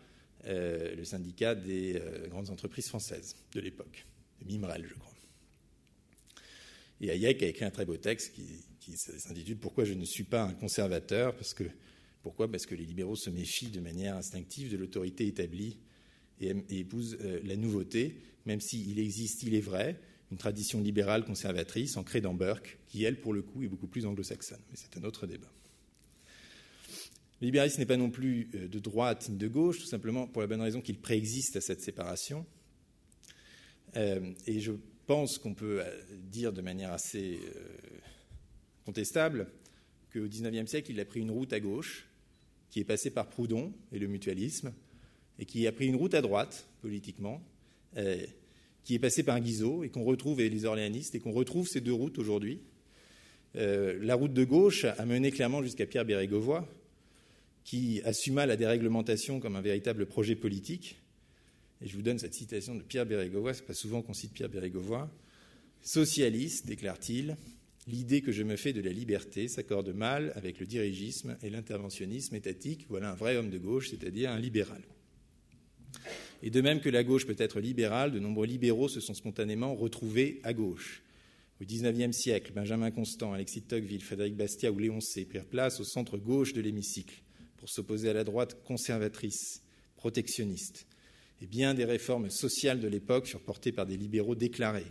le syndicat des grandes entreprises françaises de l'époque, de Mimrel, je crois. Et Hayek a écrit un très beau texte qui, s'intitule Pourquoi je ne suis pas un conservateur? Parce que, Pourquoi? Parce que les libéraux se méfient de manière instinctive de l'autorité établie et, et épousent euh, la nouveauté, même s'il existe, il est vrai, une tradition libérale conservatrice ancrée dans Burke, qui, elle, pour le coup, est beaucoup plus anglo-saxonne. Mais c'est un autre débat. Le libéralisme n'est pas non plus euh, de droite ni de gauche, tout simplement pour la bonne raison qu'il préexiste à cette séparation. Euh, et je pense qu'on peut euh, dire de manière assez euh, contestable qu'au XIXe siècle, il a pris une route à gauche, qui est passée par Proudhon et le mutualisme, et qui a pris une route à droite, politiquement, qui est passée par Guizot, et qu'on retrouve, et les orléanistes, et qu'on retrouve ces deux routes aujourd'hui. La route de gauche a mené clairement jusqu'à Pierre Bérégovoy, qui assuma la déréglementation comme un véritable projet politique. Et je vous donne cette citation de Pierre Bérégovoy, c'est pas souvent qu'on cite Pierre Bérégovoy. Socialiste, déclare-t-il, l'idée que je me fais de la liberté s'accorde mal avec le dirigisme et l'interventionnisme étatique. Voilà un vrai homme de gauche, c'est-à-dire un libéral. Et de même que la gauche peut être libérale, de nombreux libéraux se sont spontanément retrouvés à gauche. Au XIXe siècle, Benjamin Constant, Alexis Tocqueville, Frédéric Bastiat ou Léon C. prirent place au centre gauche de l'hémicycle pour s'opposer à la droite conservatrice, protectionniste. Et bien des réformes sociales de l'époque furent portées par des libéraux déclarés.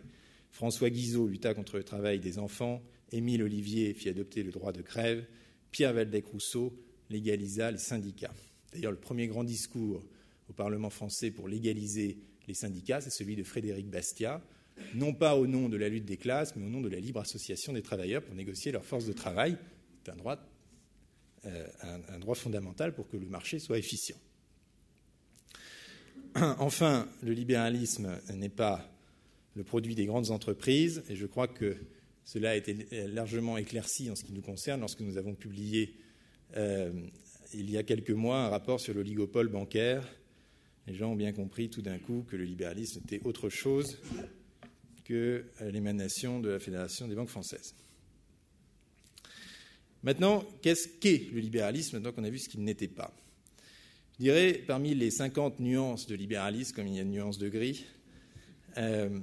François Guizot lutta contre le travail des enfants, Émile Olivier fit adopter le droit de grève, Pierre Valdec-Rousseau légalisa les syndicats. D'ailleurs, le premier grand discours au Parlement français pour légaliser les syndicats, c'est celui de Frédéric Bastiat, non pas au nom de la lutte des classes, mais au nom de la libre association des travailleurs pour négocier leur force de travail. C'est droit, euh, un droit fondamental pour que le marché soit efficient. [clears throat] Enfin, le libéralisme n'est pas le produit des grandes entreprises, et je crois que cela a été largement éclairci en ce qui nous concerne lorsque nous avons publié euh, il y a quelques mois un rapport sur l'oligopole bancaire. Les gens ont bien compris tout d'un coup que le libéralisme était autre chose que l'émanation de la Fédération des banques françaises. Maintenant, qu'est-ce qu'est le libéralisme? Donc, on a vu ce qu'il n'était pas. Je dirais, parmi les 50 nuances de libéralisme, comme il y a une nuance de gris, euh,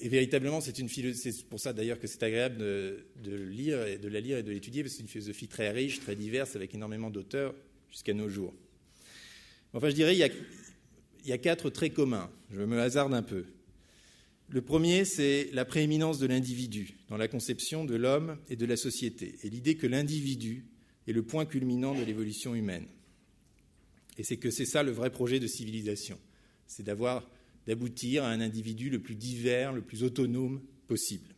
et véritablement, c'est une c'est pour ça d'ailleurs que c'est agréable de, de, lire et de la lire et de l'étudier, parce que c'est une philosophie très riche, très diverse, avec énormément d'auteurs jusqu'à nos jours. Enfin, je dirais, il y, a, il y a quatre traits communs. Je me hasarde un peu. Le premier, c'est la prééminence de l'individu dans la conception de l'homme et de la société, et l'idée que l'individu est le point culminant de l'évolution humaine. Et c'est que c'est ça le vrai projet de civilisation, c'est d'aboutir à un individu le plus divers, le plus autonome possible.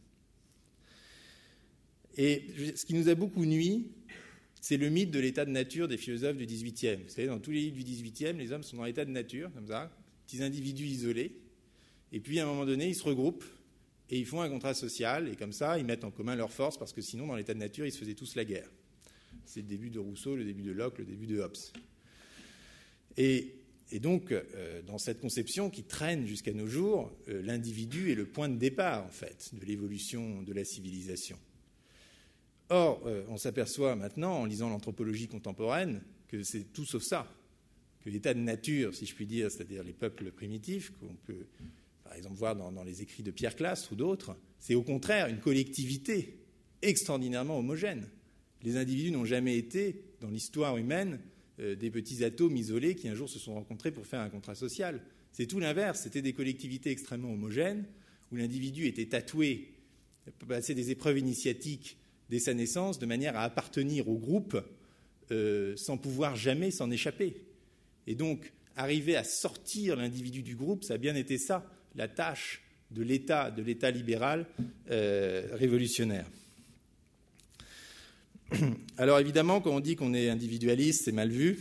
Et ce qui nous a beaucoup nuit, c'est le mythe de l'état de nature des philosophes du XVIIIe. Vous savez, dans tous les livres du XVIIIe, les hommes sont dans l'état de nature, comme ça, petits individus isolés. Et puis, à un moment donné, ils se regroupent et ils font un contrat social. Et comme ça, ils mettent en commun leurs forces parce que sinon, dans l'état de nature, ils se faisaient tous la guerre. C'est le début de Rousseau, le début de Locke, le début de Hobbes. Et, donc, euh, dans cette conception qui traîne jusqu'à nos jours, euh, l'individu est le point de départ, en fait, de l'évolution de la civilisation. Or, euh, on s'aperçoit maintenant, en lisant l'anthropologie contemporaine, que c'est tout sauf ça. Que l'état de nature, si je puis dire, c'est-à-dire les peuples primitifs, qu'on peut par exemple voir dans, les écrits de Pierre Classe ou d'autres, c'est au contraire une collectivité extraordinairement homogène. Les individus n'ont jamais été, dans l'histoire humaine, euh, des petits atomes isolés qui un jour se sont rencontrés pour faire un contrat social. C'est tout l'inverse, c'était des collectivités extrêmement homogènes, où l'individu était tatoué, passer des épreuves initiatiques dès sa naissance, de manière à appartenir au groupe euh, sans pouvoir jamais s'en échapper. Et donc, arriver à sortir l'individu du groupe, ça a bien été ça, la tâche de l'État, de l'État libéral euh, révolutionnaire. [clears throat] Alors évidemment, quand on dit qu'on est individualiste, c'est mal vu.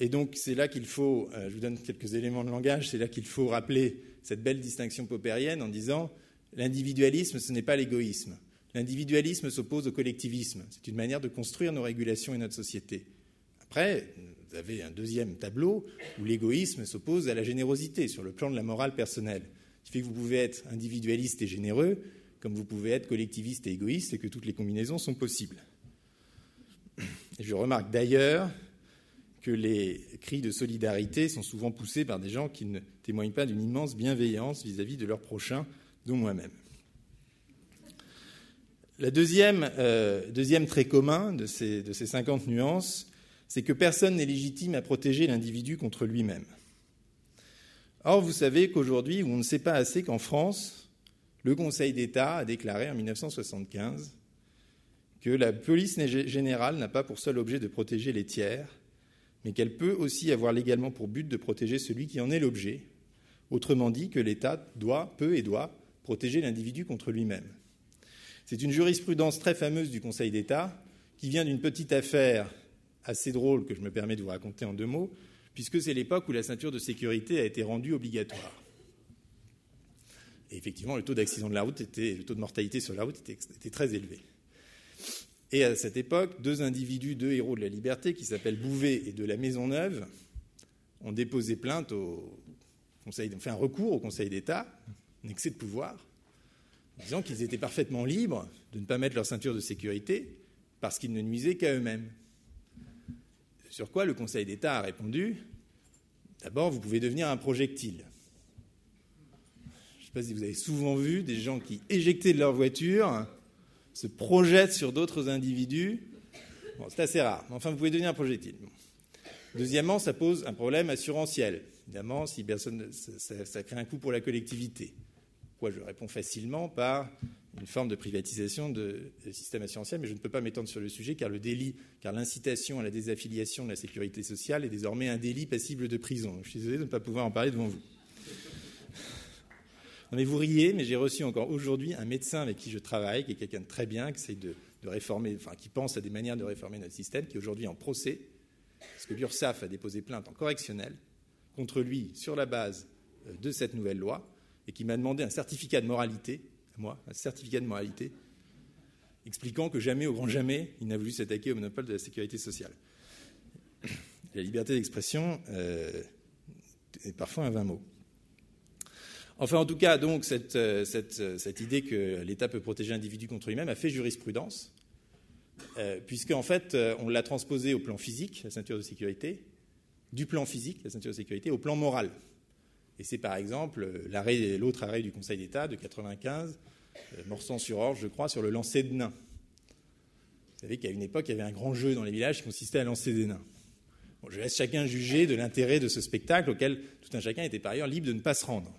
Et donc c'est là qu'il faut, euh, je vous donne quelques éléments de langage, c'est là qu'il faut rappeler cette belle distinction popérienne en disant l'individualisme, ce n'est pas l'égoïsme. L'individualisme s'oppose au collectivisme. C'est une manière de construire nos régulations et notre société. Après, vous avez un deuxième tableau où l'égoïsme s'oppose à la générosité sur le plan de la morale personnelle. Ce qui fait que vous pouvez être individualiste et généreux, comme vous pouvez être collectiviste et égoïste, et que toutes les combinaisons sont possibles. Je remarque d'ailleurs que les cris de solidarité sont souvent poussés par des gens qui ne témoignent pas d'une immense bienveillance vis-à-vis de leurs prochains, dont moi-même. Le euh, deuxième, trait commun de ces, de ces 50 nuances, c'est que personne n'est légitime à protéger l'individu contre lui-même. Or, vous savez qu'aujourd'hui, on ne sait pas assez qu'en France, le Conseil d'État a déclaré en 1975 que la police générale n'a pas pour seul objet de protéger les tiers, mais qu'elle peut aussi avoir légalement pour but de protéger celui qui en est l'objet. Autrement dit, que l'État doit, peut et doit protéger l'individu contre lui-même. C'est une jurisprudence très fameuse du Conseil d'État qui vient d'une petite affaire assez drôle que je me permets de vous raconter en deux mots, puisque c'est l'époque où la ceinture de sécurité a été rendue obligatoire. Effectivement, le taux d'accident de la route était, le taux de mortalité sur la route était, était, très élevé. Et à cette époque, deux individus, deux héros de la liberté, qui s'appellent Bouvet et de la Maisonneuve, ont déposé plainte au Conseil, ont fait un recours au Conseil d'État, un excès de pouvoir, disant qu'ils étaient parfaitement libres de ne pas mettre leur ceinture de sécurité parce qu'ils ne nuisaient qu'à eux-mêmes. Sur quoi le Conseil d'État a répondu D'abord, vous pouvez devenir un projectile. Je ne sais pas si vous avez souvent vu des gens qui, éjectés de leur voiture, se projettent sur d'autres individus. C'est assez rare. Enfin, vous pouvez devenir un projectile. Deuxièmement, ça pose un problème assurantiel. Évidemment, si personne, ça, crée un coût pour la collectivité je réponds facilement par une forme de privatisation de, système assurantiel, mais je ne peux pas m'étendre sur le sujet car le délit, car l'incitation à la désaffiliation de la sécurité sociale est désormais un délit passible de prison. Je suis désolé de ne pas pouvoir en parler devant vous. Mais vous riez, mais j'ai reçu encore aujourd'hui un médecin avec qui je travaille, qui est quelqu'un de très bien, qui essaie de, réformer, enfin qui pense à des manières de réformer notre système, qui est aujourd'hui en procès, parce que l'URSSAF a déposé plainte en correctionnel contre lui sur la base euh, de cette nouvelle loi et qui m'a demandé un certificat de moralité, moi, un certificat de moralité, expliquant que jamais, au grand jamais, il n'a voulu s'attaquer au monopole de la sécurité sociale. La liberté d'expression euh, est parfois un vain mot. Enfin, en tout cas, donc, cette, euh, euh, cette, idée que l'État peut protéger l'individu contre lui-même a fait jurisprudence, puisque en fait, on l'a transposé au plan physique, la ceinture de sécurité, du plan physique, la ceinture de sécurité, au plan moral. Et c'est par exemple l'autre arrêt du Conseil d'État de 95, euh, Morsan-sur-Orge, je crois, sur le lancer de nains. Vous savez qu'à une époque, il y avait un grand jeu dans les villages qui consistait à lancer des nains. je laisse chacun juger de l'intérêt de ce spectacle auquel tout un chacun était par ailleurs libre de ne pas se rendre.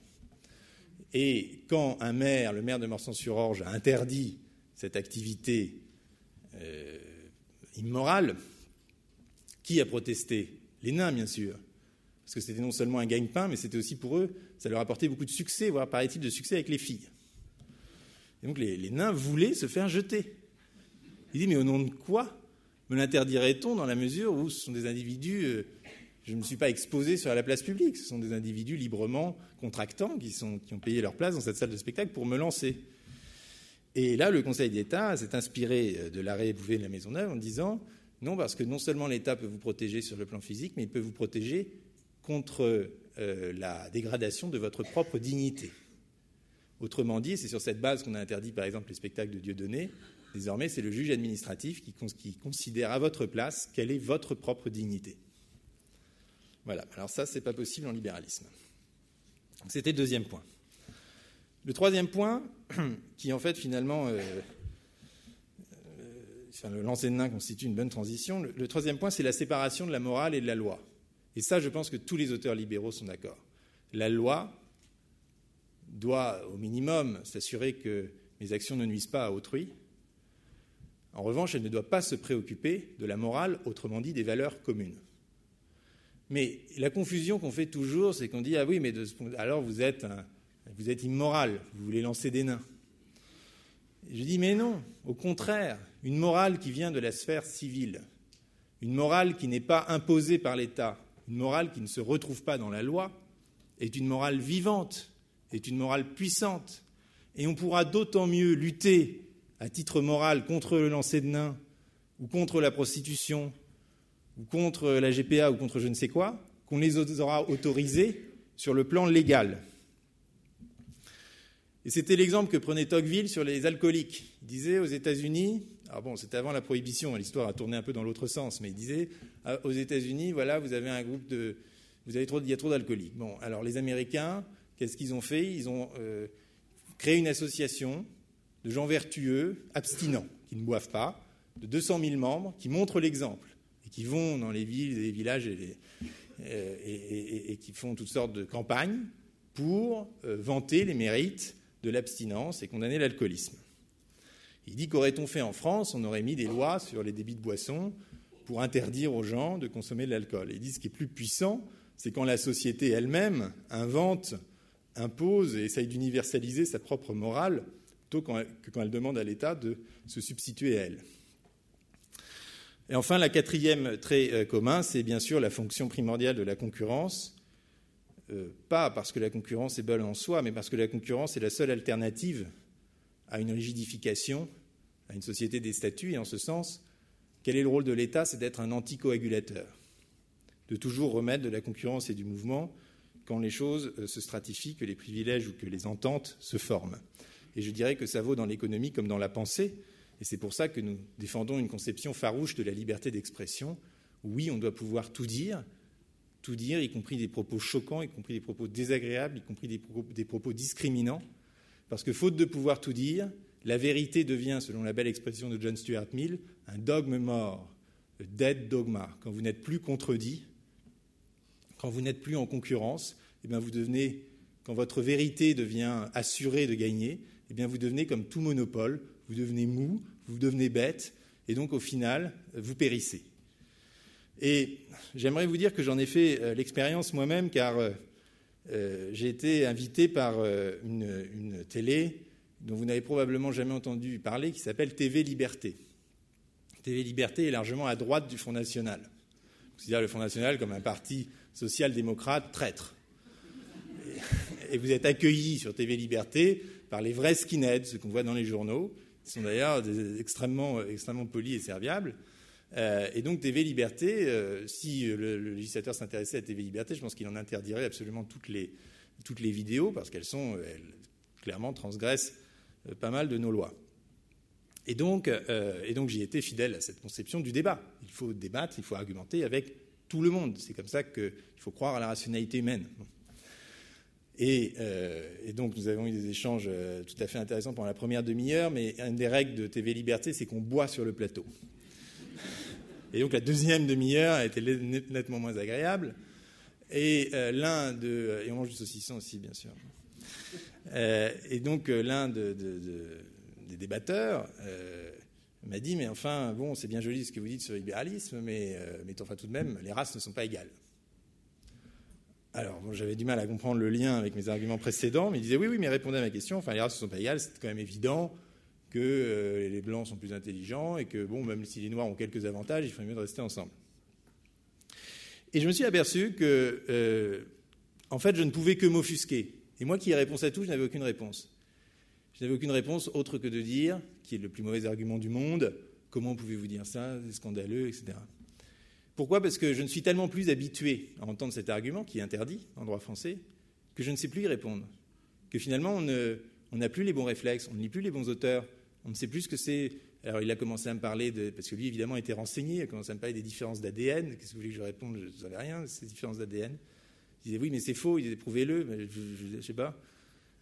Et quand un maire, le maire de Morsan-sur-Orge, a interdit cette activité euh, immorale, qui a protesté? Les nains, bien sûr parce que c'était non seulement un gagne-pain, mais c'était aussi pour eux, ça leur apportait beaucoup de succès, voire paraît-il de succès avec les filles. Et donc les, nains voulaient se faire jeter. Il dit, mais au nom de quoi Me l'interdirait-on dans la mesure où ce sont des individus, euh, je ne me suis pas exposé sur la place publique, ce sont des individus librement contractants qui, ont payé leur place dans cette salle de spectacle pour me lancer. Et là, le Conseil d'État s'est inspiré euh, de l'arrêt Bouvet de la Maisonneuve en disant non, parce que non seulement l'État peut vous protéger sur le plan physique, mais il peut vous protéger contre euh, la dégradation de votre propre dignité. Autrement dit, c'est sur cette base qu'on a interdit par exemple les spectacles de Dieudonné. Désormais, c'est le juge administratif qui, considère à votre place quelle est votre propre dignité. Voilà, alors ça, c'est pas possible en libéralisme. C'était le deuxième point. Le troisième point, [clears throat] qui en fait finalement, euh, euh, le lancer de nain constitue une bonne transition, le troisième point, c'est la séparation de la morale et de la loi. Et ça, je pense que tous les auteurs libéraux sont d'accord. La loi doit, au minimum, s'assurer que mes actions ne nuisent pas à autrui. En revanche, elle ne doit pas se préoccuper de la morale, autrement dit des valeurs communes. Mais la confusion qu'on fait toujours, c'est qu'on dit Ah oui, mais alors vous êtes, vous êtes immoral, vous voulez lancer des nains. je dis Mais non, au contraire, une morale qui vient de la sphère civile, une morale qui n'est pas imposée par l'État, une morale qui ne se retrouve pas dans la loi, est une morale vivante, est une morale puissante. Et on pourra d'autant mieux lutter à titre moral contre le lancer de nains, ou contre la prostitution, ou contre la GPA, ou contre je ne sais quoi, qu'on les aura autorisés sur le plan légal. Et c'était l'exemple que prenait Tocqueville sur les alcooliques. Il disait aux États-Unis, alors bon, c'était avant la prohibition, l'histoire a tourné un peu dans l'autre sens, mais il disait ah, aux États-Unis, voilà, vous avez un groupe de, vous avez trop, il y a trop d'alcooliques. Bon, alors les Américains, qu'est-ce qu'ils ont fait? Ils ont euh, créé une association de gens vertueux, abstinents, qui ne boivent pas, de 200 000 membres, qui montrent l'exemple qui vont dans les villes et les villages et, euh, qui font toutes sortes de campagnes pour euh, vanter les mérites de l'abstinence et condamner l'alcoolisme. Il dit qu'aurait-on fait en France On aurait mis des lois sur les débits de boissons pour interdire aux gens de consommer de l'alcool. Il dit ce qui est plus puissant, c'est quand la société elle-même invente, impose et essaye d'universaliser sa propre morale, plutôt que quand elle demande à l'État de se substituer à elle. Et enfin, la quatrième trait euh, commun, c'est bien sûr la fonction primordiale de la concurrence. Euh, pas parce que la concurrence est bonne en soi, mais parce que la concurrence est la seule alternative à une rigidification, à une société des statuts, et en ce sens, quel est le rôle de l'État? C'est d'être un anticoagulateur, de toujours remettre de la concurrence et du mouvement quand les choses euh, se stratifient, que les privilèges ou que les ententes se forment. Et je dirais que ça vaut dans l'économie comme dans la pensée, et c'est pour ça que nous défendons une conception farouche de la liberté d'expression. Oui, on doit pouvoir tout dire, tout dire, y compris des propos choquants, y compris des propos désagréables, y compris des propos, discriminants, parce que faute de pouvoir tout dire, la vérité devient, selon la belle expression de John Stuart Mill, un dogme mort, le dead dogma. Quand vous n'êtes plus contredit, quand vous n'êtes plus en concurrence, eh bien vous devenez, quand votre vérité devient assurée de gagner, eh vous devenez comme tout monopole, vous devenez mou, vous devenez bête, et donc au final, vous périssez. Et j'aimerais vous dire que j'en ai fait euh, l'expérience moi-même, car euh, euh, j'ai été invité par une, télé dont vous n'avez probablement jamais entendu parler, qui s'appelle TV Liberté. TV Liberté est largement à droite du Front National. On considère le Front National comme un parti social-démocrate traître. Et, vous êtes accueillis sur TV Liberté par les vrais skinheads, ce qu'on voit dans les journaux, qui sont d'ailleurs extrêmement, extrêmement polis et serviables. Euh, et donc TV Liberté, euh, si le, législateur s'intéressait à TV Liberté, je pense qu'il en interdirait absolument toutes les, toutes les vidéos parce qu'elles sont, elles, clairement transgressent euh, pas mal de nos lois. Et donc, et donc j'y étais fidèle à cette conception du débat. Il faut débattre, il faut argumenter avec tout le monde. C'est comme ça qu'il faut croire à la rationalité humaine. Et, et, donc nous avons eu des échanges tout à fait intéressants pendant la première demi-heure, mais une des règles de TV Liberté, c'est qu'on boit sur le plateau. Et donc la deuxième demi-heure a été nettement moins agréable. Et euh, l'un de. Et on mange du saucisson aussi, bien sûr. Euh, et donc euh, l'un de, des débatteurs m'a dit Mais enfin, bon, c'est bien joli ce que vous dites sur le libéralisme, mais, mais enfin, tout de même, les races ne sont pas égales. Alors, j'avais du mal à comprendre le lien avec mes arguments précédents, mais il disait Oui, oui, mais répondez à ma question. Enfin, les races ne sont pas égales, c'est quand même évident que les blancs sont plus intelligents et que, bon, même si les noirs ont quelques avantages, il ferait mieux de rester ensemble. Et je me suis aperçu que, en fait, je ne pouvais que m'offusquer. Et moi qui ai réponse à tout, je n'avais aucune réponse. Je n'avais aucune réponse autre que de dire, qui est le plus mauvais argument du monde, comment pouvez-vous dire ça, c'est scandaleux, etc. Pourquoi? Parce que je ne suis tellement plus habitué à entendre cet argument, qui est interdit en droit français, que je ne sais plus y répondre. Que finalement, on n'a plus les bons réflexes, on ne lit plus les bons auteurs, on ne sait plus ce que c'est. Alors il a commencé à me parler. Parce que lui, évidemment, était renseigné, il a commencé à me parler des différences d'ADN. Qu'est-ce que vous voulez que je réponde? Je ne savais rien, ces différences d'ADN. Il disait oui, mais c'est faux, il disait prouvez-le, je ne sais pas.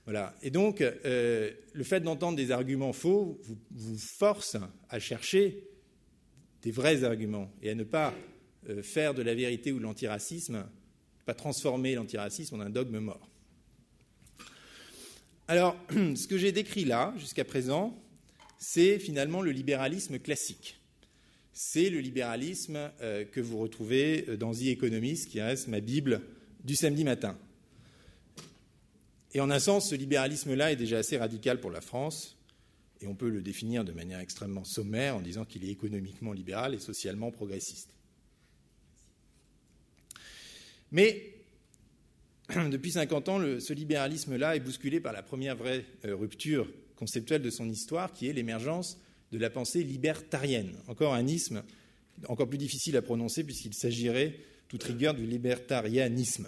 Voilà. Et donc, euh, le fait d'entendre des arguments faux vous, force à chercher des vrais arguments et à ne pas faire de la vérité ou de l'antiracisme, pas transformer l'antiracisme en un dogme mort. Alors, [clears throat] ce que j'ai décrit là, jusqu'à présent, c'est finalement le libéralisme classique. C'est le libéralisme euh, que vous retrouvez dans The Economist, qui reste ma Bible du samedi matin. Et en un sens, ce libéralisme-là est déjà assez radical pour la France, et on peut le définir de manière extrêmement sommaire en disant qu'il est économiquement libéral et socialement progressiste. Mais [clears throat] depuis 50 ans, ce libéralisme-là est bousculé par la première vraie euh, rupture conceptuelle de son histoire, qui est l'émergence de la pensée libertarienne. Encore un isme encore plus difficile à prononcer puisqu'il s'agirait toute rigueur du libertarianisme.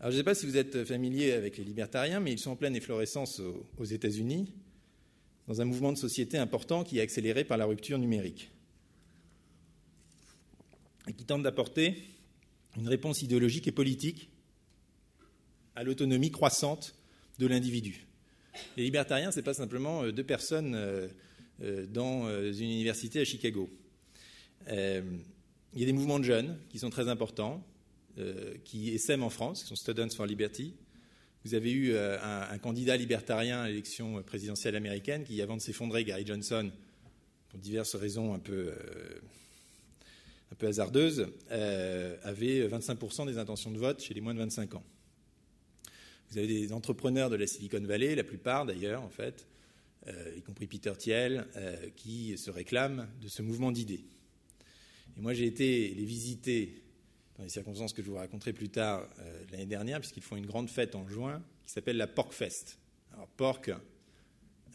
Alors, je ne sais pas si vous êtes familier avec les libertariens, mais ils sont en pleine efflorescence aux, États-Unis, dans un mouvement de société important qui est accéléré par la rupture numérique, et qui tente d'apporter une réponse idéologique et politique à l'autonomie croissante de l'individu. Les libertariens, ce n'est pas simplement euh, deux personnes euh, euh, dans une université à Chicago. Il y a des mouvements de jeunes qui sont très importants, qui essaiment en France, qui sont Students for Liberty. Vous avez eu un, candidat libertarien à l'élection présidentielle américaine qui, avant de s'effondrer, Gary Johnson, pour diverses raisons un peu, un peu hasardeuses, avait 25% des intentions de vote chez les moins de 25 ans. Vous avez des entrepreneurs de la Silicon Valley, la plupart d'ailleurs, en fait, y compris Peter Thiel, qui se réclament de ce mouvement d'idées. Et moi, j'ai été les visiter dans les circonstances que je vous raconterai plus tard euh, l'année dernière, puisqu'ils font une grande fête en juin qui s'appelle la Porkfest. Alors, porc,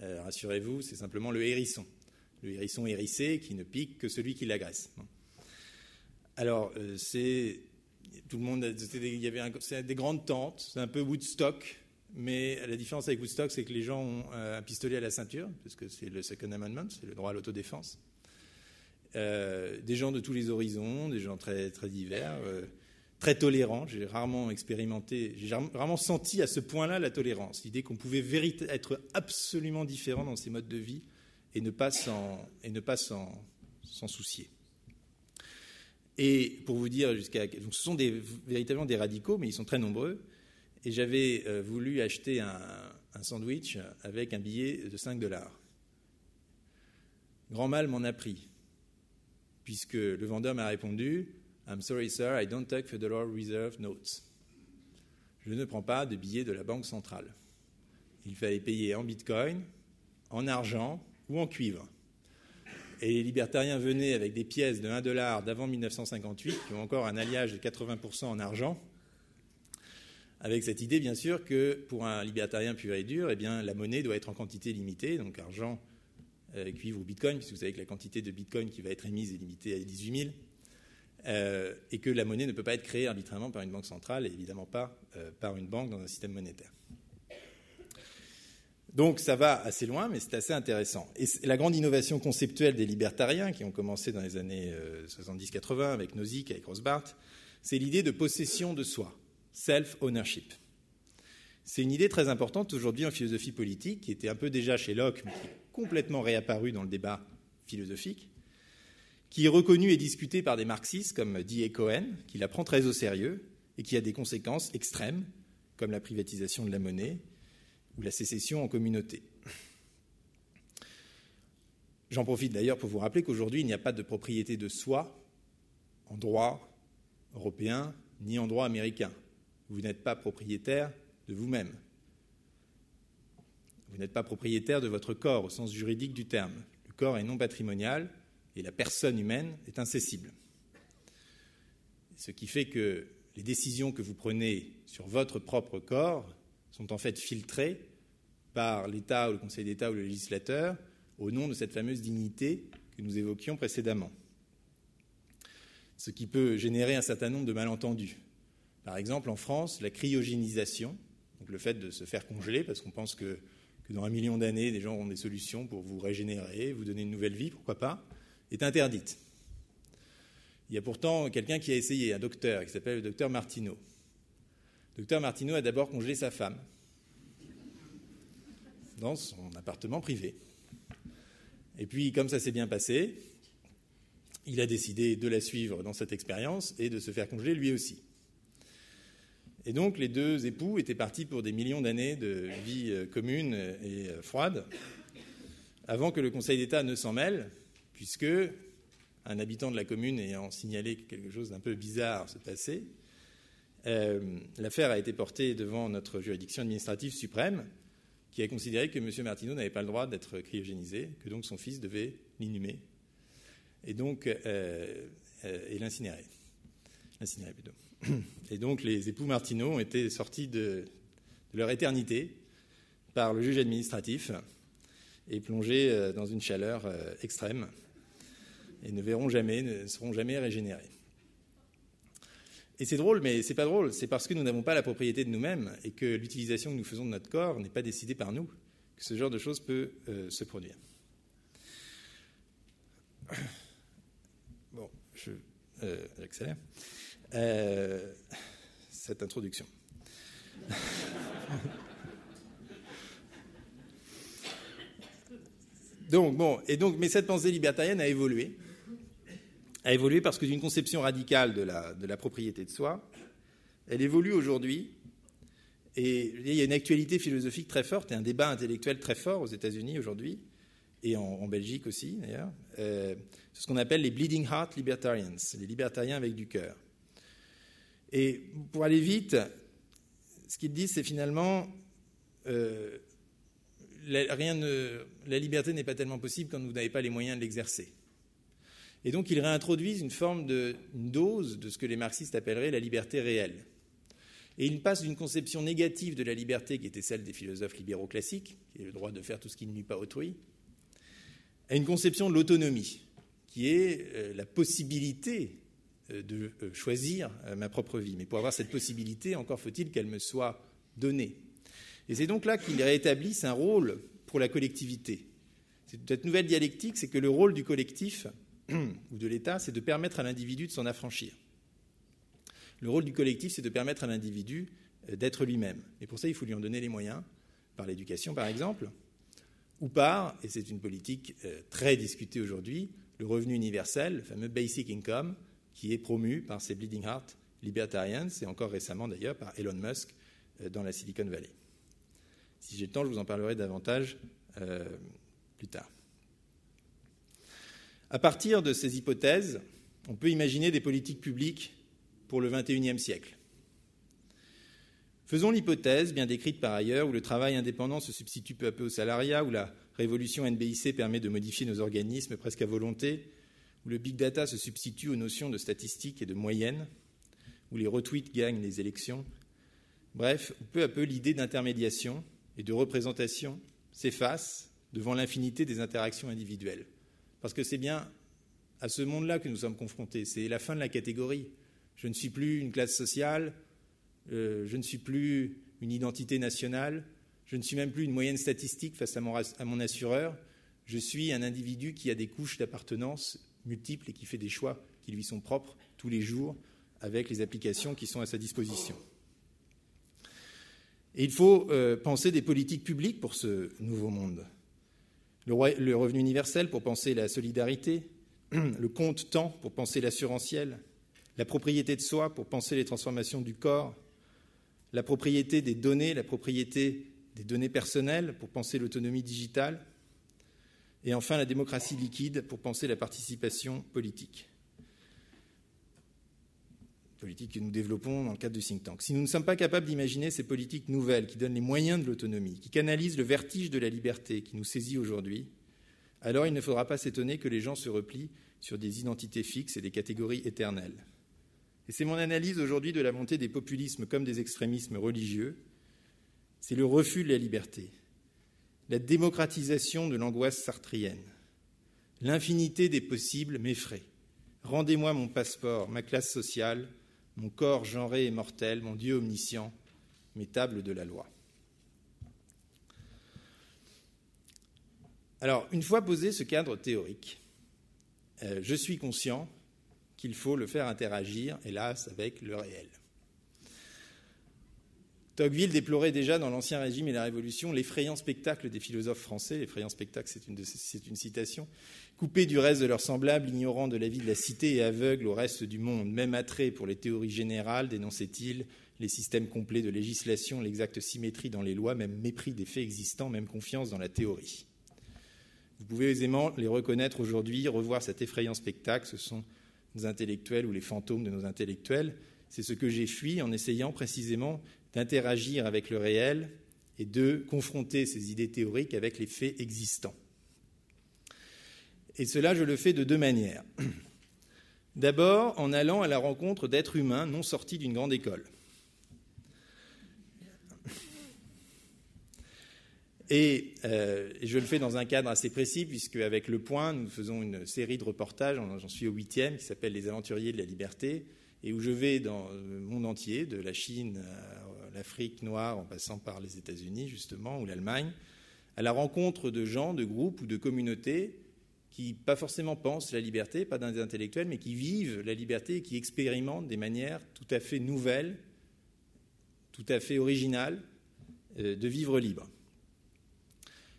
euh, rassurez-vous, c'est simplement le hérisson. Le hérisson hérissé qui ne pique que celui qui l'agresse. Alors, euh, c'est. Tout le monde. Il y avait des grandes tentes, c'est un peu Woodstock, mais la différence avec Woodstock, c'est que les gens ont un pistolet à la ceinture, parce que c'est le Second Amendment, c'est le droit à l'autodéfense. Euh, des gens de tous les horizons, des gens très, très divers, euh, très tolérants. J'ai rarement expérimenté, j'ai rarement senti à ce point-là la tolérance, l'idée qu'on pouvait être absolument différent dans ses modes de vie et ne pas s'en, soucier. Et pour vous dire jusqu'à, ce sont véritablement des radicaux, mais ils sont très nombreux. Et j'avais euh, voulu acheter un, un sandwich avec un billet de 5 dollars. Grand mal m'en a pris puisque le vendeur m'a répondu I'm sorry, sir, I don't take Federal Reserve notes. Je ne prends pas de billets de la Banque centrale. Il fallait payer en bitcoin, en argent ou en cuivre. Et les libertariens venaient avec des pièces de 1 dollar d'avant 1958, qui ont encore un alliage de 80% en argent, avec cette idée, bien sûr, que pour un libertarien pur et dur, eh bien, la monnaie doit être en quantité limitée, donc argent euh, cuivre ou bitcoin, puisque vous savez que la quantité de bitcoin qui va être émise est limitée à 18 000, euh, et que la monnaie ne peut pas être créée arbitrairement par une banque centrale et évidemment pas euh, par une banque dans un système monétaire. Donc ça va assez loin, mais c'est assez intéressant. Et la grande innovation conceptuelle des libertariens, qui ont commencé dans les années 70-80 avec Nozick, avec Rothbard, c'est l'idée de possession de soi, self-ownership. C'est une idée très importante aujourd'hui en philosophie politique, qui était un peu déjà chez Locke, mais qui complètement réapparu dans le débat philosophique, qui est reconnu et discuté par des marxistes comme dit Cohen, qui la prend très au sérieux et qui a des conséquences extrêmes, comme la privatisation de la monnaie ou la sécession en communauté. J'en profite d'ailleurs pour vous rappeler qu'aujourd'hui, il n'y a pas de propriété de soi en droit européen ni en droit américain. Vous n'êtes pas propriétaire de vous-même. Vous n'êtes pas propriétaire de votre corps au sens juridique du terme. Le corps est non patrimonial et la personne humaine est incessible. Ce qui fait que les décisions que vous prenez sur votre propre corps sont en fait filtrées par l'État ou le Conseil d'État ou le législateur au nom de cette fameuse dignité que nous évoquions précédemment. Ce qui peut générer un certain nombre de malentendus. Par exemple, en France, la cryogénisation, donc le fait de se faire congeler, parce qu'on pense que, que dans un million d'années, des gens auront des solutions pour vous régénérer, vous donner une nouvelle vie, pourquoi pas, est interdite. Il y a pourtant quelqu'un qui a essayé, un docteur, qui s'appelle le docteur Martineau. Docteur Martineau a d'abord congelé sa femme dans son appartement privé. Et puis, comme ça s'est bien passé, il a décidé de la suivre dans cette expérience et de se faire congeler lui aussi. Et donc, les deux époux étaient partis pour des millions d'années de vie euh, commune et euh, froide, avant que le Conseil d'État ne s'en mêle, puisque un habitant de la commune ayant signalé que quelque chose d'un peu bizarre se passait, euh, l'affaire a été portée devant notre juridiction administrative suprême, qui a considéré que M. Martineau n'avait pas le droit d'être cryogénisé, que donc son fils devait l'inhumer et donc euh, euh, et l'incinérer. [clears throat] Et donc les époux Martineau ont été sortis de, leur éternité par le juge administratif et plongés dans une chaleur extrême et ne verront jamais, ne seront jamais régénérés. Et c'est drôle, mais c'est pas drôle. C'est parce que nous n'avons pas la propriété de nous-mêmes et que l'utilisation que nous faisons de notre corps n'est pas décidée par nous que ce genre de choses peut euh, se produire. [coughs] Bon, je, euh, j'accélère. Euh, cette introduction. [laughs] donc, bon, et donc, mais cette pensée libertarienne a évolué a évolué parce que d'une conception radicale de la, propriété de soi, elle évolue aujourd'hui. Et il y a une actualité philosophique très forte et un débat intellectuel très fort aux États-Unis aujourd'hui, et en, Belgique aussi d'ailleurs. Euh, ce qu'on appelle les bleeding heart libertarians, les libertariens avec du cœur. Et pour aller vite, ce qu'ils disent, c'est finalement euh, rien la liberté n'est pas tellement possible quand vous n'avez pas les moyens de l'exercer. Et donc ils réintroduisent une forme de dose de ce que les marxistes appelleraient la liberté réelle. Et ils passent d'une conception négative de la liberté qui était celle des philosophes libéraux classiques, qui est le droit de faire tout ce qui ne nuit pas autrui, à une conception de l'autonomie, qui est euh, la possibilité euh, de euh, choisir ma propre vie. Mais pour avoir cette possibilité, encore faut-il qu'elle me soit donnée. Et c'est donc là qu'ils rétablissent un rôle pour la collectivité. Cette nouvelle dialectique, c'est que le rôle du collectif ou de l'État, c'est de permettre à l'individu de s'en affranchir. Le rôle du collectif, c'est de permettre à l'individu euh, d'être lui-même. Et pour ça, il faut lui en donner les moyens, par l'éducation par exemple, ou par, et c'est une politique euh, très discutée aujourd'hui, le revenu universel, le fameux basic income, qui est promu par ces Bleeding Heart libertarians, et encore récemment d'ailleurs par Elon Musk euh, dans la Silicon Valley. Si j'ai le temps, je vous en parlerai davantage plus tard. À partir de ces hypothèses, on peut imaginer des politiques publiques pour le XXIe siècle. Faisons l'hypothèse, bien décrite par ailleurs, où le travail indépendant se substitue peu à peu au salariat, où la révolution NBIC permet de modifier nos organismes presque à volonté, où le big data se substitue aux notions de statistiques et de moyenne, où les retweets gagnent les élections. Bref, peu à peu, l'idée d'intermédiation et de représentation s'efface devant l'infinité des interactions individuelles. Parce que c'est bien à ce monde-là que nous sommes confrontés. C'est la fin de la catégorie. Je ne suis plus une classe sociale, euh, je ne suis plus une identité nationale, je ne suis même plus une moyenne statistique face à mon, assureur. Je suis un individu qui a des couches d'appartenance multiples et qui fait des choix qui lui sont propres tous les jours avec les applications qui sont à sa disposition. Et il faut euh, penser des politiques publiques pour ce nouveau monde le revenu universel pour penser la solidarité, [clears throat] le compte temps pour penser l'assurantiel, la propriété de soi pour penser les transformations du corps, la propriété des données, la propriété des données personnelles pour penser l'autonomie digitale, et enfin la démocratie liquide pour penser la participation politique. Politique que nous développons dans le cadre du think tank. Si nous ne sommes pas capables d'imaginer ces politiques nouvelles qui donnent les moyens de l'autonomie, qui canalisent le vertige de la liberté qui nous saisit aujourd'hui, alors il ne faudra pas s'étonner que les gens se replient sur des identités fixes et des catégories éternelles. Et c'est mon analyse aujourd'hui de la montée des populismes comme des extrémismes religieux. C'est le refus de la liberté, la démocratisation de l'angoisse sartrienne, l'infinité des possibles m'effraie. Rendez-moi mon passeport, ma classe sociale, mon corps genré et mortel, mon Dieu omniscient, mes tables de la loi. Alors, une fois posé ce cadre théorique, euh, je suis conscient qu'il faut le faire interagir, hélas, avec le réel. Tocqueville déplorait déjà dans l'Ancien Régime et la Révolution l'effrayant spectacle des philosophes français. L'effrayant spectacle, c'est une, citation. Coupés du reste de leurs semblables, ignorants de la vie de la cité et aveugles au reste du monde, même attrait pour les théories générales, dénonçait-il, les systèmes complets de législation, l'exacte symétrie dans les lois, même mépris des faits existants, même confiance dans la théorie. Vous pouvez aisément les reconnaître aujourd'hui, revoir cet effrayant spectacle. Ce sont nos intellectuels ou les fantômes de nos intellectuels. C'est ce que j'ai fui en essayant précisément d'interagir avec le réel et de confronter ces idées théoriques avec les faits existants. Et cela, je le fais de deux manières. [clears throat] D'abord, en allant à la rencontre d'êtres humains non sortis d'une grande école. Et, euh, je le fais dans un cadre assez précis, puisque avec Le Point, nous faisons une série de reportages, j'en suis au huitième, qui s'appelle Les Aventuriers de la Liberté, et où je vais dans le monde entier, de la Chine l'Afrique noire, en passant par les États-Unis, justement, ou l'Allemagne, à la rencontre de gens, de groupes ou de communautés qui, pas forcément pensent la liberté, pas des intellectuels, mais qui vivent la liberté et qui expérimentent des manières tout à fait nouvelles, tout à fait originales euh, de vivre libre.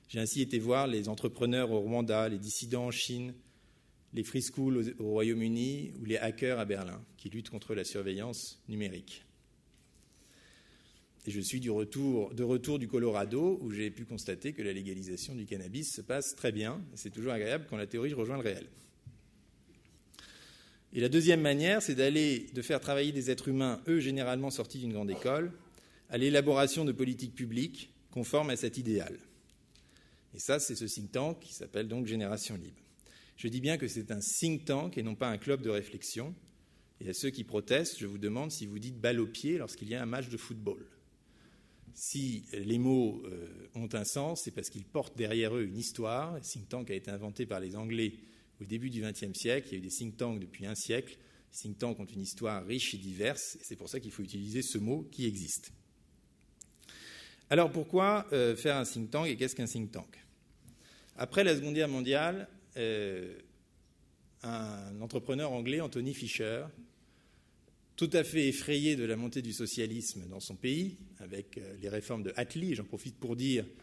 J'ai ainsi été voir les entrepreneurs au Rwanda, les dissidents en Chine, les free schools au Royaume-Uni ou les hackers à Berlin qui luttent contre la surveillance numérique. Et je suis de retour du Colorado où j'ai pu constater que la légalisation du cannabis se passe très bien. C'est toujours agréable quand la théorie rejoint le réel. Et la deuxième manière, c'est d'aller, de faire travailler des êtres humains, eux généralement sortis d'une grande école, à l'élaboration de politiques publiques conformes à cet idéal. Et ça, c'est ce think tank qui s'appelle donc Génération Libre. Je dis bien que c'est un think tank et non pas un club de réflexion. Et à ceux qui protestent, je vous demande si vous dites balle au pied lorsqu'il y a un match de football. Si les mots euh, ont un sens, c'est parce qu'ils portent derrière eux une histoire. Le think tank a été inventé par les Anglais au début du XXe siècle. Il y a eu des think tanks depuis un siècle. Les think tanks ont une histoire riche et diverse. C'est pour ça qu'il faut utiliser ce mot qui existe. Alors pourquoi euh, faire un think tank et qu'est-ce qu'un think tank? Après la Seconde Guerre mondiale, euh, un entrepreneur anglais, Anthony Fisher, tout à fait effrayé de la montée du socialisme dans son pays, avec euh, les réformes de Attlee, j'en profite pour dire